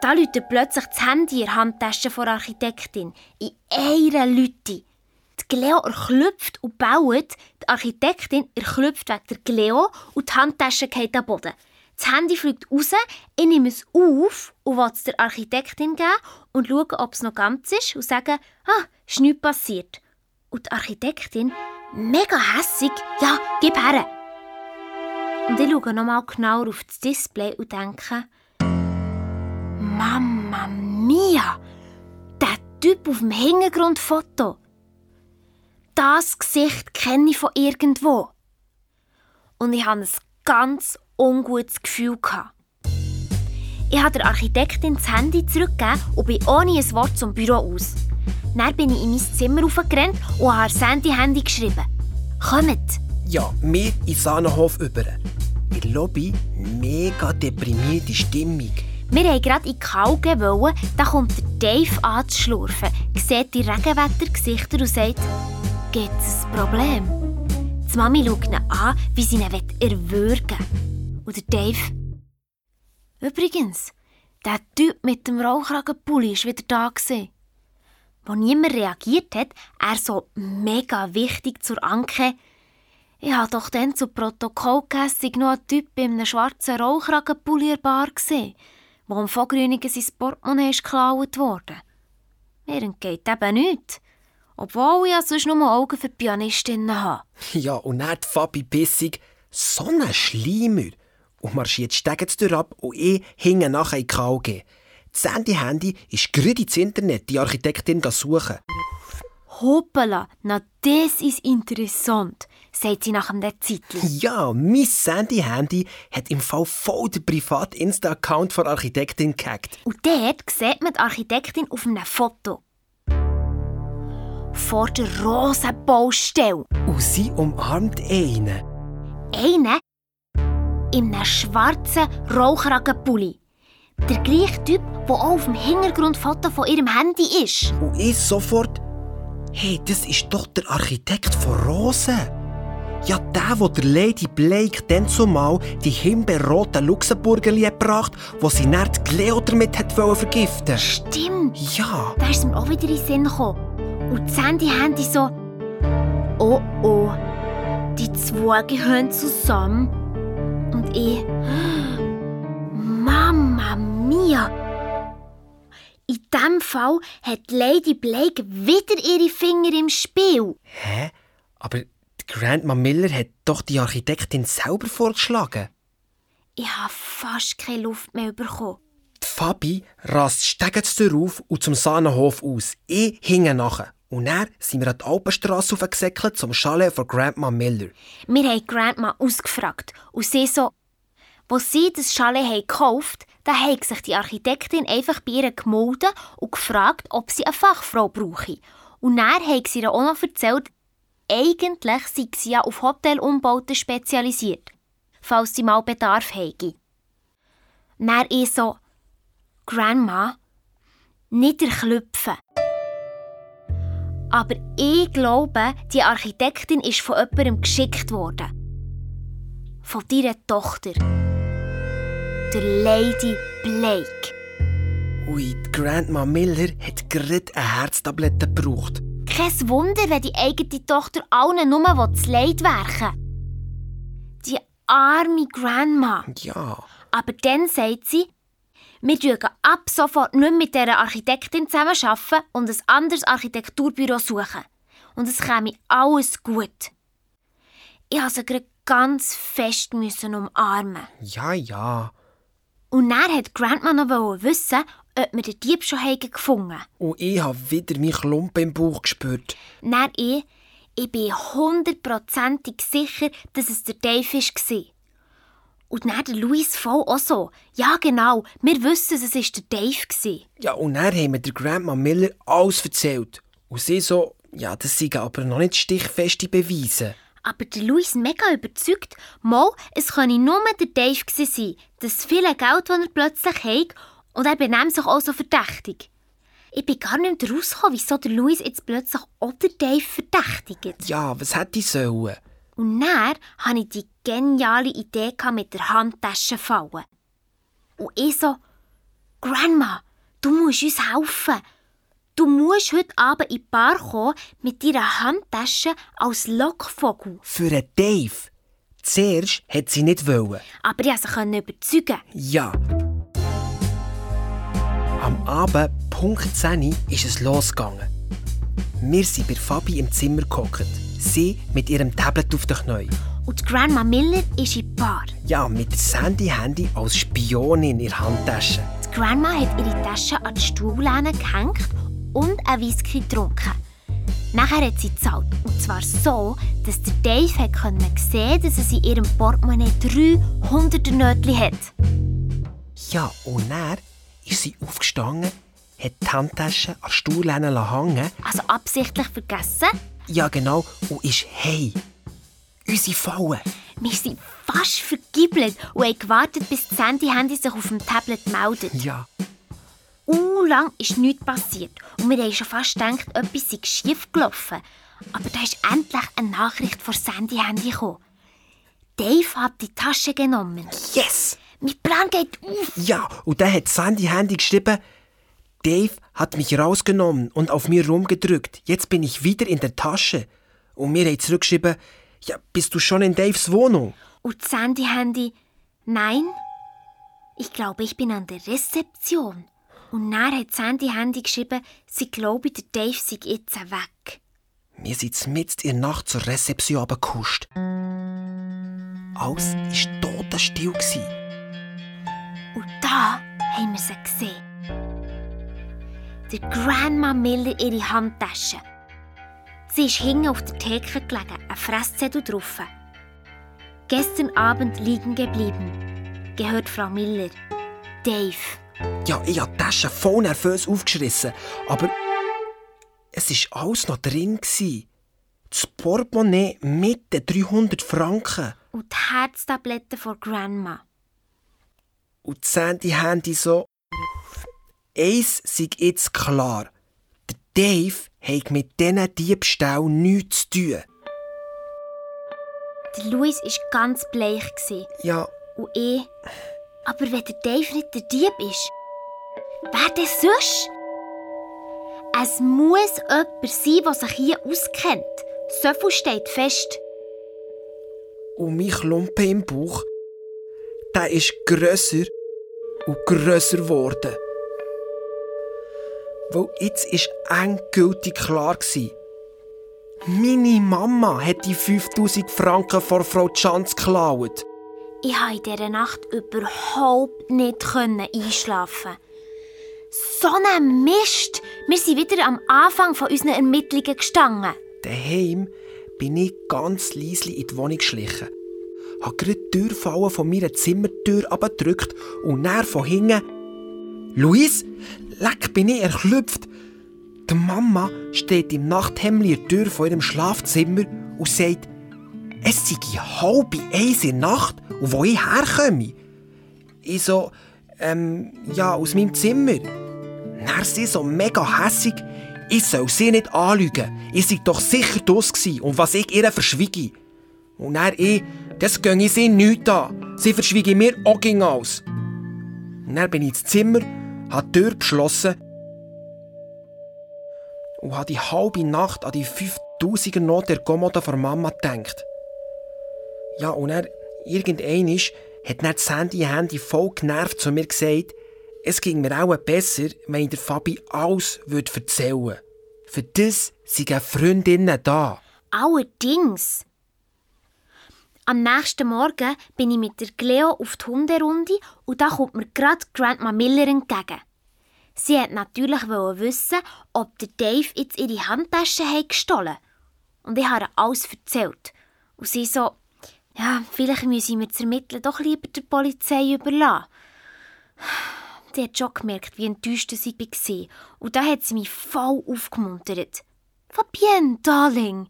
Da läutet plötzlich das Handy in der Handtasche der Architektin. In einer Lüte. Die Gleo erklüpft und baut. Die Architektin erklüpft wegen der Gleo und die Handtasche geht am Boden. Das Handy fliegt raus, ich nehme es auf und will es der Architektin geben und schaue, ob es noch ganz ist und sage, ah, ist nichts passiert. Und die Architektin, mega hässig, ja, gib her. Und ich schaue nochmal genauer auf das Display und denke, Mamma mia! Der Typ auf dem Hintergrundfoto. Das Gesicht kenne ich von irgendwo. Und ich habe ein ganz ungutes Gefühl. Gehabt. Ich habe der Architektin das Handy zurückgegeben und bin ohne ein Wort zum Büro aus. Dann bin ich in mein Zimmer aufgerannt und habe Sandy Handy geschrieben. Kommt! Ja, wir in Sahnenhof über. In der Lobby mega deprimierte Stimmung. Wir wollten gerade in die Kauge, wollen, da kommt der Dave anzuschlurfen, sieht die Regenwettergesichter und sagt, gibt es ein Problem? Die Mami schaut ihn an, wie sie ihn erwürgen will. Und der Dave, übrigens, der Typ mit dem Rauchragenpulli war wieder da. Gewesen. Als niemand reagiert hat, er so mega wichtig zur Anke, ich habe doch dann zu Protokoll gegeben, noch ein Typ in einem schwarzen Rauchragenpulli in der Bar gesehen wo am Vogrünigen sein Portemonnaie geklaut wurde. Mir entgeht eben nichts. Obwohl ich sonst nur Augen für die Pianistinnen habe. Ja, und dann die Fabi Bissig, so ein Schleimer. Und marschiert Stegenstür ab und ich hinge nachher in die KG. Das Handy-Handy ist gerade ins Internet die Architektin suchen. Hoppala, na das ist interessant, sagt sie nach einem Zeitchen. Ja, mein Sandy-Handy hat im Fall voll den privaten Insta-Account von der Architektin gehackt. Und dort sieht man die Architektin auf einem Foto. Vor der Rosenbaustelle. Und sie umarmt einen. Einen in einem schwarzen Rauchragenpulli. Der gleiche Typ, der auch auf dem Hintergrundfoto von ihrem Handy ist. Und ich sofort, hey, das ist doch der Architekt von Rosen. Ja, der, wo der Lady Blake dann zumal die himbeerroten Luxemburgerli gebracht wo sie dann die Cleo damit hat vergiften Stimmt. Ja. Da ist mir auch wieder in den Sinn gekommen. Und das Handy-Handy so... Oh oh, die zwei gehören zusammen. Und ich... Mama mia! In diesem Fall hat Lady Blake wieder ihre Finger im Spiel. Hä? Aber die Grandma Miller hat doch die Architektin selber vorgeschlagen. Ich habe fast keine Luft mehr bekommen. Die Fabi rast Stegenstür auf und zum Sahnenhof aus. Ich hinge nachher. Und dann sind wir an die Alpenstrasse aufgesäckelt zum Chalet von Grandma Miller. Wir haben Grandma ausgefragt und sie so... Wo sie das Chalet haben gekauft da hat sich die Architektin einfach bei ihr gemeldet und gefragt, ob sie eine Fachfrau brauche. Und dann hat sie ihr auch noch erzählt, eigentlich sei sie ja auf Hotelumbauten spezialisiert, falls sie mal Bedarf hätte. Dann ich so, Grandma, nicht erklüpfen. Aber ich glaube, die Architektin ist von jemandem geschickt worden. Von deiner Tochter. Der Lady Blake. Ui, Grandma Miller hat gerade eine Herztablette gebraucht. Kein Wunder, wenn die eigene Tochter allen nur das Leid werken Die arme Grandma. Ja. Aber dann sagt sie, wir dürfen ab sofort nicht mit dieser Architektin zusammenarbeiten und ein anderes Architekturbüro suchen. Und es käme alles gut. Ich musste sie gerade ganz fest umarmen. Ja, ja. Und dann hat Grandma noch wissen, ob wir den Dieb schon gefunden haben. Und ich habe wieder meinen Klumpen im Bauch gespürt. Dann ich, ich bin hundertprozentig sicher, dass es der Dave war. Und dann der Louis voll auch so. Ja, genau, wir wissen, es war der Dave. War. Ja, und dann haben wir der Grandma Miller alles erzählt. Und sie so, ja, das sind aber noch nicht stichfeste Beweise. Aber der Louis mega überzeugt, mal, es könne nur der Dave sein, das viele Geld, das er plötzlich hat, und er benimmt sich auch so verdächtig. Ich bin gar nicht rausgekommen, wieso der Louis jetzt plötzlich auch der Dave verdächtigt. Ja, was hätte ich sollen? Und dann hatte ich die geniale Idee mit der Handtasche fallen. Und ich so, Grandma, du musst uns helfen. Du musst heute Abend in die Bar kommen mit deiner Handtasche als Lockvogel. Für einen Dave? Zuerst hat sie nicht wollen. Aber ich konnte sie überzeugen. Ja. Am Abend, Punkt 10 ist es losgegangen. Wir sind bei Fabi im Zimmer gehockt. Sie mit ihrem Tablet auf den Knien. Und Grandma Miller ist in der Bar. Ja, mit dem Sandy-Handy als Spionin in ihrer Handtasche. Die Grandma hat ihre Tasche an die Stuhllehne gehängt und ein Whisky getrunken. Nachher hat sie gezahlt. Und zwar so, dass der Dave hat sehen dass sie in ihrem Portemonnaie 300 Nötchen hat. Ja, und dann ist sie aufgestanden, hat die Handtasche an der Stuhllehne hängen. Also absichtlich vergessen? Ja, genau. Und ist hey. Unsere Falle. Wir sind fast vergibelt und haben gewartet, bis das Handy sich auf dem Tablet meldet. Ja. Uh, lang ist nichts passiert und wir haben schon fast gedacht, etwas sei schief gelaufen. Aber da ist endlich eine Nachricht vor Sandy Handy gekommen. Dave hat die Tasche genommen. Yes! Mein Plan geht auf. Ja, und dann hat Sandy Handy geschrieben, Dave hat mich rausgenommen und auf mir rumgedrückt. Jetzt bin ich wieder in der Tasche. Und mir hat zurückgeschrieben, ja, bist du schon in Daves Wohnung? Und Sandy Handy, nein, ich glaube, ich bin an der Rezeption. Und dann hat Sandy Handy geschrieben, sie glaube, der Dave sei jetzt weg. Wir sind mitten in der Nacht zur Rezeption abgekuscht. Alles war totenstill. Da haben wir sie gesehen. Der Grandma Miller ihre Handtasche. Sie ist hinten auf der Theke gelegen, ein Fresszettel drauf. Gestern Abend liegen geblieben. Gehört Frau Miller. Dave. Ja, ich habe die Tasche voll nervös aufgeschrissen, aber es war alles noch drin. Gewesen. Das Portemonnaie mit den 300 Franken. Und die Herztabletten von Grandma. Und die Sandy Handy so... Eins sei jetzt klar. Der Dave hat mit diesen Diebstählen nichts zu tun. Der Louis war ganz bleich. Ja, Und ich. Aber wenn der Dave nicht der Dieb ist, wer denn sonst? Es muss jemand sein, der sich hier auskennt. So viel steht fest. und mein Klumpen im Bauch, der ist grösser und grösser geworden. Weil jetzt war endgültig klar. gewesen, Meine Mama hat die 5000 Franken von Frau Schanz geklaut. Ich konnte in dieser Nacht überhaupt nicht einschlafen. So ein Mist! Wir sind wieder am Anfang von unseren Ermittlungen gestanden. Daheim bin ich ganz leise in die Wohnung geschlichen. Habe gerade die Türfallen von meiner Zimmertür abgedrückt und dann von hinten. Luis, leck bin ich erklüpft. Die Mama steht im Nachthemd der Tür von ihrem Schlafzimmer und sagt, es sei halb eins in der Nacht und wo ich herkomme. Ich so, ähm, ja, aus meinem Zimmer. Dann sie so mega hässig, ich soll sie nicht anlügen. Ich sei doch sicher gsi und was ich ihr verschwiege. Und dann ich, das ich sie nichts an. Sie verschwiege mir auch alles. Und dann bin ich ins Zimmer, habe die Tür geschlossen und habe die halbe Nacht an die 5000er Not der Kommode von Mama gedacht. Ja, und er irgendein hat dann Sandy Handy voll genervt zu mir gesagt, es ging mir auch besser, wenn ich der Fabi alles würde erzählen würde. Für das sind Freundinnen da. Allerdings. Am nächsten Morgen bin ich mit der Cleo auf die Hunderunde und da kommt mir gerade Grandma Miller entgegen. Sie hat natürlich wissen, ob der Dave jetzt ihre Handtasche hat gestohlen Und ich habe ihr alles erzählt. Und sie so, ja, vielleicht müssen wir das Ermitteln doch lieber der Polizei überlassen. Sie hat schon gemerkt, wie enttäuscht sie war. Und da hat sie mich voll aufgemuntert. Fabienne, Darling,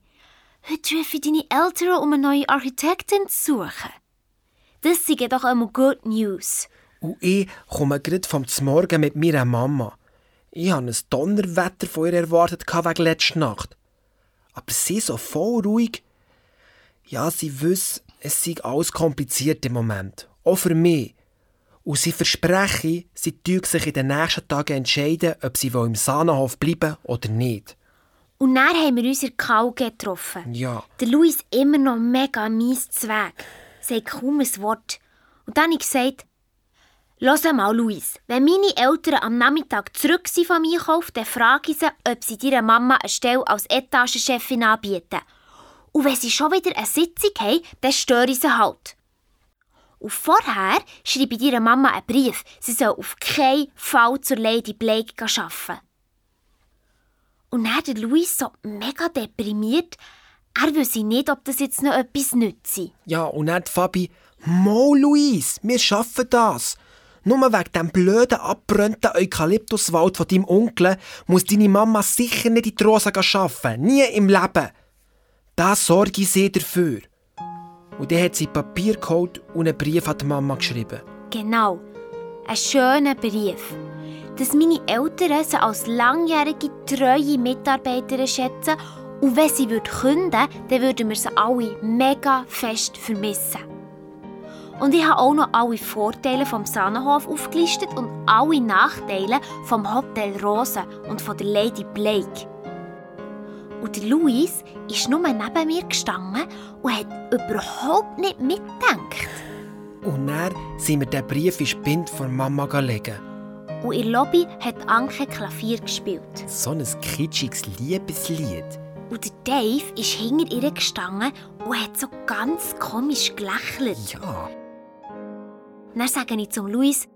heute rufe ich deine Eltern, um eine neue Architektin zu suchen. Das sind doch einmal Good News. Und ich komme gerade vom Morgen mit meiner Mama. Ich habe ein Donnerwetter von ihr erwartet wegen letzter Nacht. Aber sie so voll ruhig. Ja, sie wissen, es sei alles kompliziert im Moment. Auch für mich. Und sie versprechen, sie sich in den nächsten Tagen entscheiden, ob sie im Sahnenhof bleiben oder nicht. Und dann haben wir uns in Kau getroffen. Ja. Der Luis immer noch mega mies Zweig. Sagt kaum ein Wort. Und dann habe ich gesagt, Los mal, Luis, wenn meine Eltern am Nachmittag zurück sind vom Einkauf, dann frage ich sie, ob sie ihrer Mama eine Stelle als Etagenchefin anbieten. Und wenn sie schon wieder eine Sitzung haben, dann störe ich sie halt. Und vorher schreibe ich ihrer Mama einen Brief, sie soll auf keinen Fall zur Lady Blake arbeiten. Und dann der Luis so mega deprimiert, er wüsste nicht, ob das jetzt noch etwas nütze. Ja, und dann die Fabi, Mo, Luis, wir schaffen das. Nur wegen dem blöden, abbrannten Eukalyptuswald von deinem Onkel muss deine Mama sicher nicht in die Rosa arbeiten. Nie im Leben. Da sorge ich sie dafür. Und dann hat sie Papier geholt und einen Brief an die Mama geschrieben. Genau, ein schöner Brief. Dass meine Eltern sie als langjährige, treue Mitarbeiterin schätzen und wenn sie künden würden, dann würden wir sie alle mega fest vermissen. Und ich habe auch noch alle Vorteile vom Sahnenhof aufgelistet und alle Nachteile vom Hotel Rosa und von der Lady Blake. Und der Luis ist nur neben mir gestanden und hat überhaupt nicht mitgedacht. Und dann sind wir den Brief in Spind von Mama legen. Und in Lobby hat Anke Klavier gespielt. So ein kitschiges Liebeslied. Und der Dave ist hinter ihr gestanden und hat so ganz komisch gelächelt. Ja. Dann sage ich zum Luis,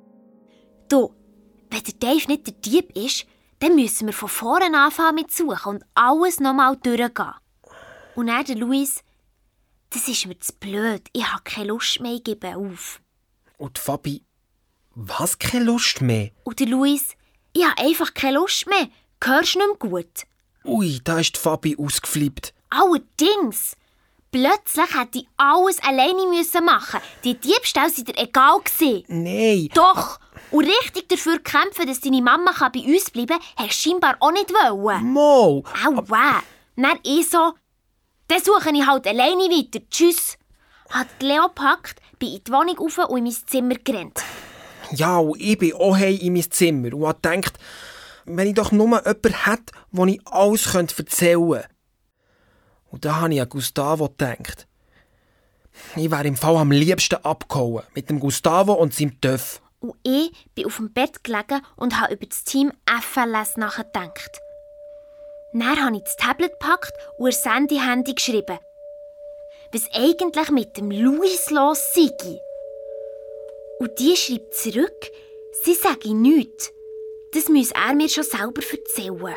du, wenn der Dave nicht der Dieb ist, dann müssen wir von vorne anfangen mit Suchen und alles nochmal durchgehen. Und dann der Luis, das ist mir zu blöd, ich habe keine Lust mehr, ich gebe auf. Und Fabi, was keine Lust mehr? Und der Luis, ich habe einfach keine Lust mehr, hörst du nicht mehr gut. Ui, da ist die Fabi ausgeflippt. Allerdings, plötzlich hätte ich alles alleine müssen machen. Die Diebstahl sind dir egal gewesen. Nein. Doch! Und richtig dafür kämpfen, dass deine Mama bei uns bleiben kann, hast du scheinbar auch nicht wollen. Mo. Aua! Dann ich so, dann suche ich halt alleine weiter. Tschüss! Hat Leo gepackt, bin in die Wohnung rauf und in mein Zimmer gerannt. Ja, und ich bin auch heim in mein Zimmer und habe gedacht, wenn ich doch nur jemanden hätte, wo ich alles erzählen könnte. Und da habe ich an Gustavo gedacht. Ich wäre im Fall am liebsten abgehauen. Mit dem Gustavo und seinem Töff. Und ich bin auf dem Bett gelegen und habe über das Team FLS nachgedacht. Dann habe ich das Tablet gepackt und ihr Sandy-Handy geschrieben. Was eigentlich mit dem Luis los sei. Und die schreibt zurück, sie sage nichts. Das muss er mir schon selber erzählen.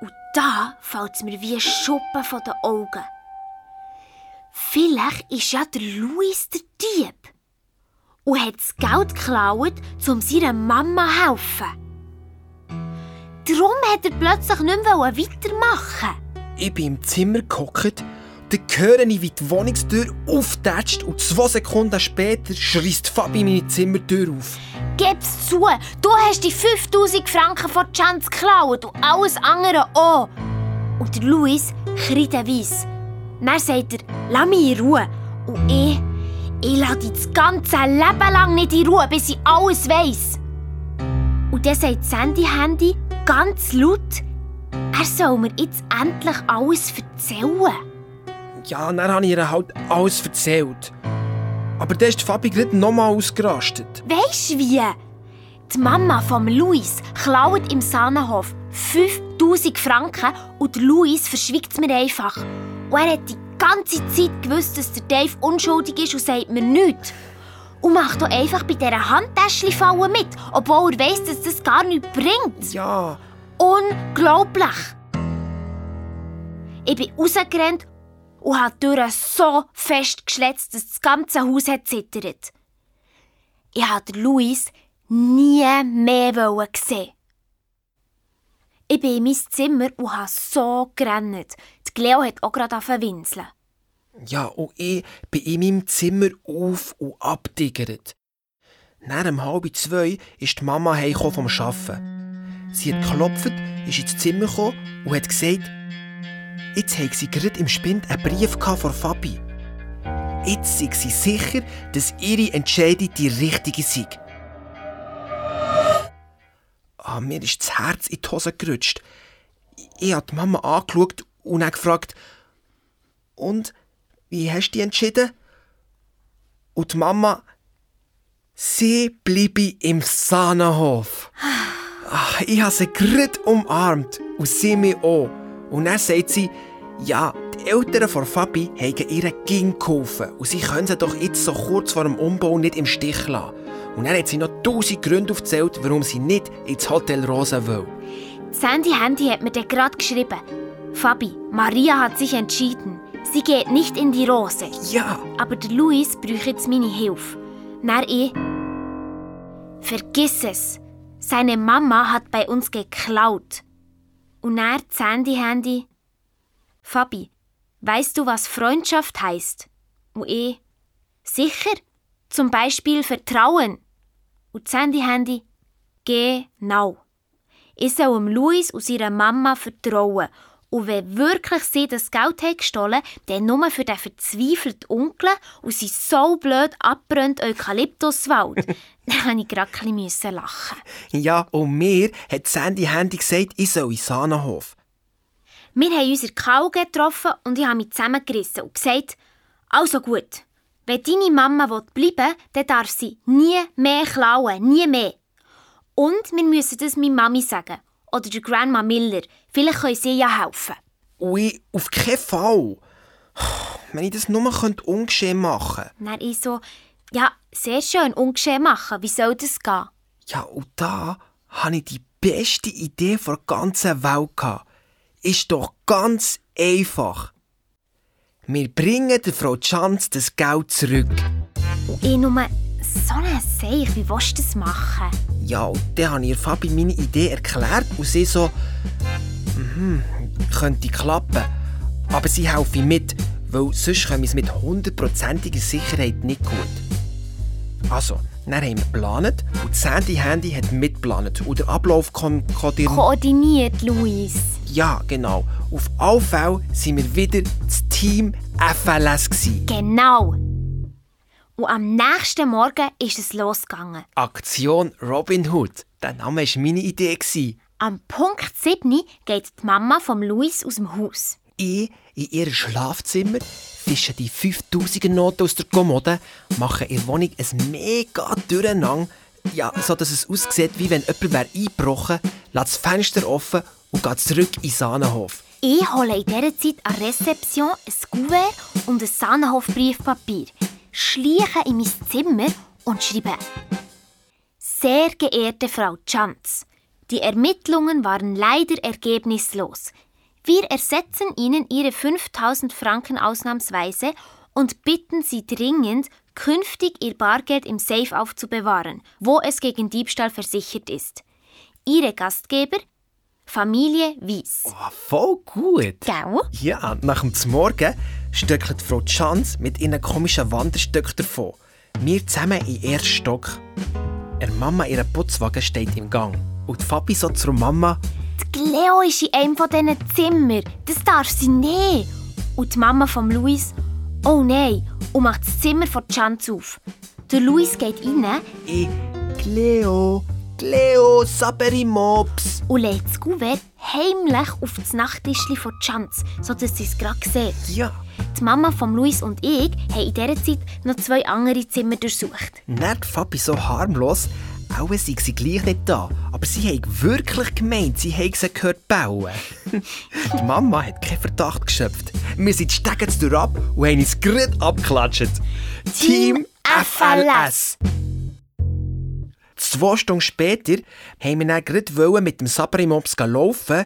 Und da fällt es mir wie ein Schuppen von den Augen. Vielleicht ist ja der Luis der Dieb und hat das Geld geklaut, um seiner Mama zu helfen. Darum hat er plötzlich nicht mehr weitermachen Ich bin im Zimmer gehockt, dann höre ich, wie die Wohnungstür auftätscht und zwei Sekunden später schreist Fabi meine Zimmertür auf. Gib's zu, du hast die 5000 Franken von Chance geklaut und alles andere auch. Und der Luis kreideweiss. Dann sagt er, lass mich in Ruhe. Und ich, ich lasse dich das ganze Leben lang nicht in Ruhe, bis ich alles weiss. Und dann sagt Sandy Handy ganz laut, er soll mir jetzt endlich alles erzählen. Ja, dann habe ich ihr halt alles erzählt. Aber dann ist die Fabi gerade nochmal ausgerastet. Weisst du wie? Die Mama von Luis klaut im Sahnenhof 5000 Franken und Luis verschwiegt es mir einfach. Und er hat die ganze Zeit gewusst, dass der Dave unschuldig ist und sagt mir nichts. Und macht doch einfach bei dieser Handtäschchen-Falle mit, obwohl er weiss, dass das gar nichts bringt. Ja, Unglaublich! Ich bin rausgerannt und die Tür so fest geschletzt, dass das ganze Haus hat zittert. Ich wollte Luis nie mehr sehen. Ich bin in mein Zimmer und habe so gerannt. Die Cleo hat auch gerade winseln. ja, und ich bin in meinem Zimmer auf- und abdigert. Nach um halb zwei ist die Mama vom Arbeiten. Sie hat geklopft, ist ins Zimmer gekommen und hat gesagt, jetzt hat sie gerade im Spind einen Brief von Fabi. Jetzt sei sie sicher, dass ihre Entscheidung die richtige sei. Ah, mir ist das Herz in die Hose gerutscht. Ich habe die Mama angeschaut und gefragt, und, wie hast du dich entschieden? Und die Mama, sie bleibe im Sahnenhof. Ach, ich habe sie gerade umarmt und sie mich auch. Und dann sagt sie, ja, die Eltern von Fabi haben ihr Kind geholfen und sie können sie doch jetzt so kurz vor dem Umbau nicht im Stich lassen. Und dann hat sie noch tausend Gründe aufgezählt, warum sie nicht ins Hotel Rosa will. Sandy Handy hat mir dann gerade geschrieben. Fabi, Maria hat sich entschieden. Sie geht nicht in die Rose. Ja, Aber der Luis bräuchte jetzt meine Hilfe. Dann ich. Vergiss es. Seine Mama hat bei uns geklaut. Und er Sandy Handy. Fabi, weißt du, was Freundschaft heißt? Und ich. Sicher. Zum Beispiel Vertrauen. Und Sandy Handy. Genau. Ich soll dem Luis und seiner Mama vertrauen. Und wenn wirklich sie das Geld haben gestohlen dann nur für den verzweifelten Onkel und sein so blöd abbrennt Eukalyptuswald. Dann musste ich gerade ein lachen. ja, und mir hat Sandy Handy gesagt, ich soll in Sahnenhof. Wir haben uns in der Kauge getroffen und ich habe mich zusammengerissen und gesagt, also gut, wenn deine Mama bleiben will, dann darf sie nie mehr klauen, nie mehr. Und wir müssen das meiner Mami sagen. Oder der Grandma Miller. Vielleicht können sie ja helfen. Ui, auf keinen Fall. Wenn ich das nur könnte ungeschehen machen Dann ich so, ja, sehr schön, ungeschehen machen. Wie soll das gehen? Ja, und da habe ich die beste Idee der ganzen Welt gehabt. Ist doch ganz einfach. Wir bringen der Frau Chance das Geld zurück. Ich nur so ein Seich, wie willst du das machen? Ja, und dann habe ich Fabi meine Idee erklärt und sie so, mhm, könnte klappen. Aber sie helfen mit, weil sonst können wir es mit hundertprozentiger Sicherheit nicht gut. Also, dann haben wir geplant und Sandy Handy hat mitgeplant und der Ablauf kon koordiniert. Koordiniert, Luis. Ja, genau. Auf alle Fälle waren wir wieder das Team FLS. Gewesen. Genau. Und am nächsten Morgen ist es losgegangen. Aktion Robin Hood. Der Name war meine Idee. Am Punkt 7 geht die Mama von Luis aus dem Haus. Ich in ihrem Schlafzimmer fische die 5000er Noten aus der Kommode, mache der Wohnung ein mega Durcheinander, ja, so dass es aussieht, wie wenn jemand wäre eingebrochen, lässt das Fenster offen und geht zurück in den Sahnenhof. Ich hole in dieser Zeit an Rezeption ein Kuvert und ein Sahnenhofbriefpapier, schleiche in mein Zimmer und schreibe «Sehr geehrte Frau Chanz, die Ermittlungen waren leider ergebnislos. Wir ersetzen Ihnen Ihre 5000 Franken ausnahmsweise und bitten Sie dringend, künftig Ihr Bargeld im Safe aufzubewahren, wo es gegen Diebstahl versichert ist. Ihre Gastgeber, Familie Wies. Oh, voll gut. Gell? Ja, nach dem Morgen stöckelt Frau Chance mit ihren komischen Wanderstöcken davon. Wir zusammen im ersten Stock. Er Mama ihren Putzwagen steht im Gang. Und Fabi so zur Mama. Die Leo ist in einem von diesen Zimmern. Das darf sie nicht. Und die Mama von Luis, oh nein, und macht das Zimmer von Chance auf. Der Luis geht rein Ich, Cleo, Cleo, Saberi Mops. und legt das Kuvert heimlich auf das Nachttischchen von Chance, sodass sie es gerade sieht. Ja. Die Mama von Luis und ich haben in dieser Zeit noch zwei andere Zimmer durchsucht. Die Fabi so harmlos, auch sei sie gleich nicht da. Aber sie hat wirklich gemeint, sie habe sie gehört bauen. die Mama hat keinen Verdacht geschöpft. Wir sind die Stege ab und haben uns gerade abgeklatscht. Team FLS. Zwei Stunden später haben wir dann gerade mit dem Sabrimops laufen.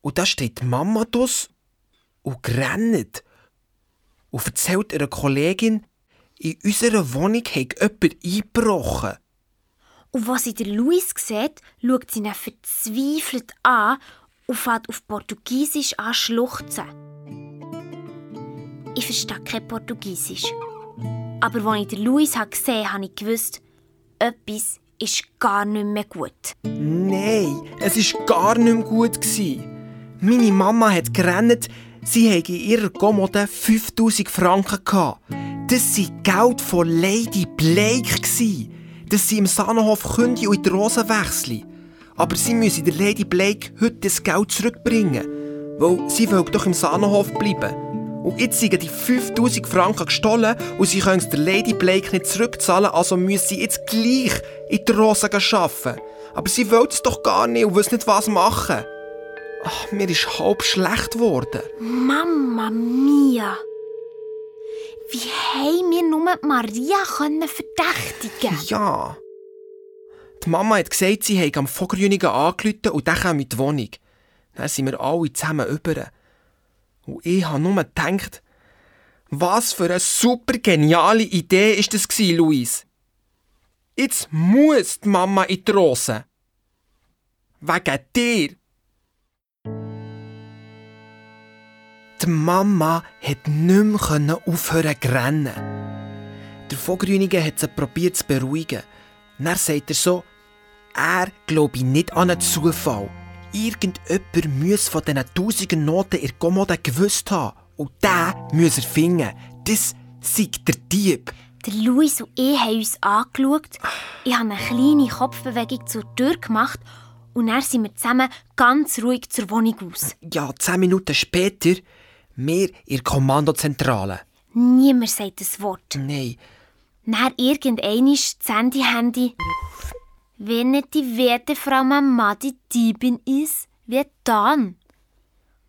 Und da steht die Mama dus und rennt. Und erzählt ihrer Kollegin, in unserer Wohnung hat jemand eingebrochen. Und als sie den Luis sieht, schaut sie ihn verzweifelt an und fängt auf Portugiesisch an schluchzen. Ich verstehe kein Portugiesisch. Aber als ich den Luis gesehen habe, habe ich gewusst, etwas ist gar nicht mehr gut. Nein, es war gar nicht mehr gut. Meine Mama hat gerannt, sie hatte in ihrer Kommode 5000 Franken. gehabt. Das war Geld von Lady Blake. Gewesen. Das sie im Sahnenhof kündigen und in die Rosen wechseln. Aber sie müssen der Lady Blake heute das Geld zurückbringen. Weil sie will doch im Sahnenhof bleiben. Und jetzt sind die 5000 Franken gestohlen und sie können es der Lady Blake nicht zurückzahlen, also müssen sie jetzt gleich in die Rosen arbeiten. Aber sie will es doch gar nicht und wissen nicht, was machen. Ach, mir ist halb schlecht geworden. Mama mia! Wie haben wir nur Maria können verdächtigen Ja. Die Mama hat gesagt, sie habe am Vogelrünigen angerufen und dann kam in die Wohnung. Dann sind wir alle zusammen über. Und ich habe nur gedacht, was für eine super geniale Idee ist das Luis. Jetzt muss die Mama in die Rose. Wegen dir. Die Mama hat nicht mehr aufhören zu rennen. Der Vogelrüniger hat sie probiert zu beruhigen. Dann sagt er so, er glaube nicht an einen Zufall. Irgendjemand muss von diesen tausenden Noten in Kommode gewusst haben. Und den muss er finden. Das sei der Dieb. Der Luis und ich haben uns angeschaut. Ich habe eine kleine Kopfbewegung zur Tür gemacht und dann sind wir zusammen ganz ruhig zur Wohnung aus. Ja, zehn Minuten später, wir in der Kommandozentrale. Niemand sagt das Wort. Nein, Dann irgendeinmal das Handy-Handy. Wenn nicht die werte Frau Mama die Diebin ist, wer dann?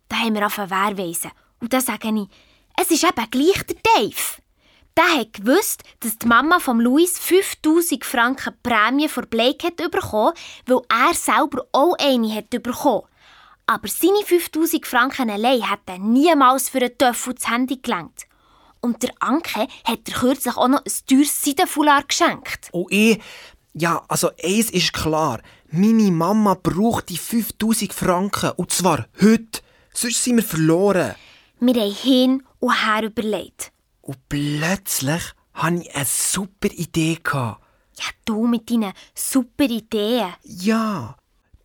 Da haben wir auf Wehrweisen. Und da sage ich, es ist eben gleich der Dave. Der hat gewusst, dass die Mama von Luis 5000 Franken Prämie für Blake hat bekommen, weil er selber auch eine hat bekommen. Aber seine 5000 Franken allein hat er niemals für einen Töffel das Handy gelenkt. Und der Anke hat er kürzlich auch noch ein teures Seidenfoulard geschenkt. Und ich, ja, also eins ist klar. Meine Mama braucht die 5000 Franken. Und zwar heute. Sonst sind wir verloren. Wir haben hin und her überlegt. Und plötzlich hatte ich eine super Idee. Ja, du mit deinen super Ideen. Ja,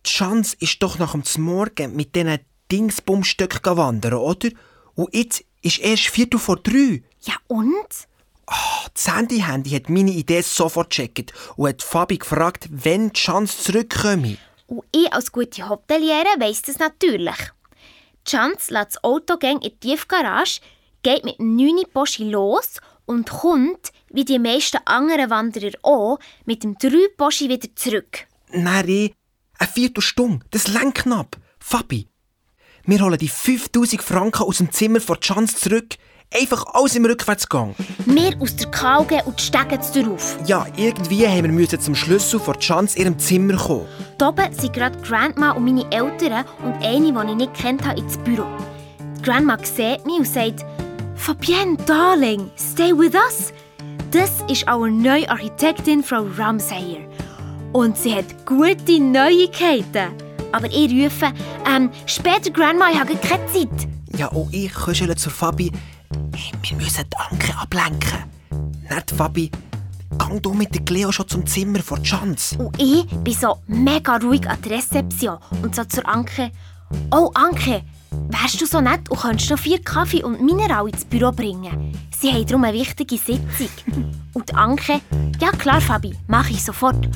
die Chance ist doch nach dem Morgen mit diesen Dingsbumstöcken wandern, oder? Und jetzt ist erst Viertel vor drei. Ja, und? Oh, das Handy-Handy hat meine Idee sofort gecheckt und hat Fabi gefragt, wann die Chance zurückkomme. Und ich als gute Hoteliere weiss das natürlich. Die Chance lässt das Auto in die Tiefgarage, geht mit dem 9 Poschi los und kommt, wie die meisten anderen Wanderer auch, mit dem 3 Poschi wieder zurück. Nein, eine Viertelstunde, das lenkt knapp. Fabi, wir holen die 5000 Franken aus dem Zimmer von Chance zurück. Einfach alles im Rückwärtsgang. Wir aus der Kauge und steigen darauf. Ja, irgendwie haben wir zum Schlüssel von Chance ihrem Zimmer kommen. Hier oben sind gerade Grandma und meine Eltern und eine, die ich nicht kennt habe, ins Büro. Die Grandma sieht mich und sagt, Fabienne, Darling, stay with us. Das ist unsere neue Architektin, Frau Ramsayer. Und sie hat gute Neuigkeiten. Aber ich rufe, ähm, später, Grandma, ich habe keine Zeit. Ja, auch ich kuschele zur Fabi. Hey, wir müssen die Anke ablenken. Nicht, Fabi, gang du mit der Cleo schon zum Zimmer vor Chance. Und ich bin so mega ruhig an der Rezeption und so zur Anke. Oh, Anke, wärst du so nett und könntest noch vier Kaffee und Mineral ins Büro bringen? Sie haben darum eine wichtige Sitzung. und Anke, ja klar, Fabi, mache ich sofort.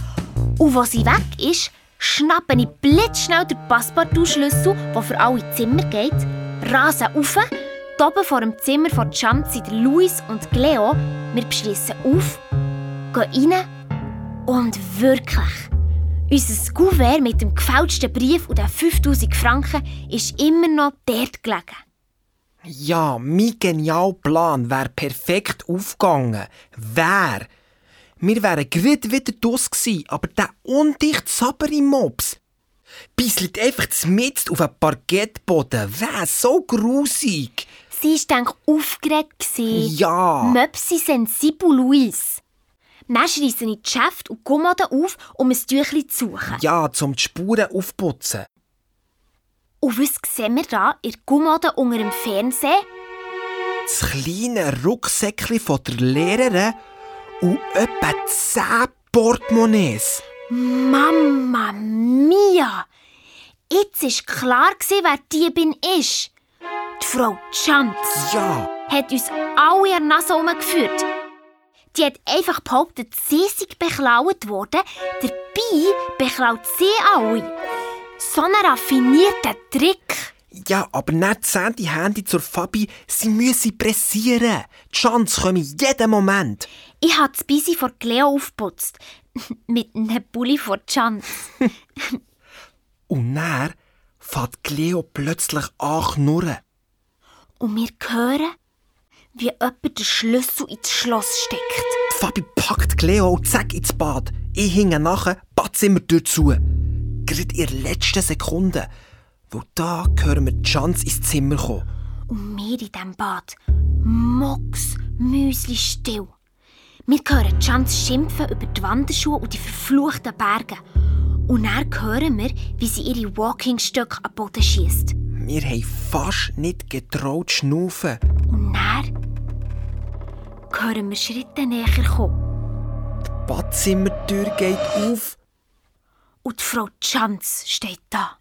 Und wo sie weg ist, schnappe ich blitzschnell den Passepartout-Schlüssel, der für alle Zimmer geht, rase rauf, oben vor dem Zimmer von Chant sind Luis und Leo. Wir beschließen auf, gehen rein und wirklich. Unser Kuvert mit dem gefälschten Brief und den 5000 Franken ist immer noch dort gelegen. Ja, mein genialer Plan wäre perfekt aufgegangen. Wer? Wir wären gerade wieder draus gewesen, aber der undicht sabbere Mops bisselt einfach mit auf einen Parkettboden. Wäre so grusig. Sie war denk aufgeregt. Ja. Möpsi sensibel, Luis. Dann schreissen ich die Geschäfte und Kommode auf, um ein Tüchlein zu suchen. Ja, um die Spuren aufputzen. Und was sehen wir da in der Kommode unter dem Fernsehen? Das kleine Rucksäckchen von der Lehrerin und etwa zehn Portemonnaies. Mama mia! Jetzt war klar, wer die bin ist. Die Frau Chant. Ja. Hat uns alle an der Nase umgeführt. Die hat einfach behauptet, sie sei beklaut worden. Dabei beklaut sie alle. So ein raffinierter Trick. Ja, aber nicht sehen die Hände zur Fabi, sie müssen pressieren. Die Chance komme jeden Moment. Ich habe das Bisi vor Cleo aufgeputzt. Mit einem Pulli vor Chance. Und dann fährt Cleo plötzlich an knurren. Und wir hören, wie jemand den Schlüssel ins Schloss steckt. Die Fabi packt Cleo und zack ins Bad. Ich hinge nachher, Badzimmer zu. Gerade in der letzten Sekunde weil da hören wir Chance ins Zimmer kommen. Und wir in diesem Bad. Mox, Müsli still. Wir hören Chance schimpfen über die Wanderschuhe und die verfluchten Berge. Und dann hören wir, wie sie ihre Walkingstöcke am Boden schießt. Wir haben fast nicht getraut zu schnaufen. Und dann hören wir Schritte näher kommen. Die Badzimmertür geht auf. Und die Frau Chance steht da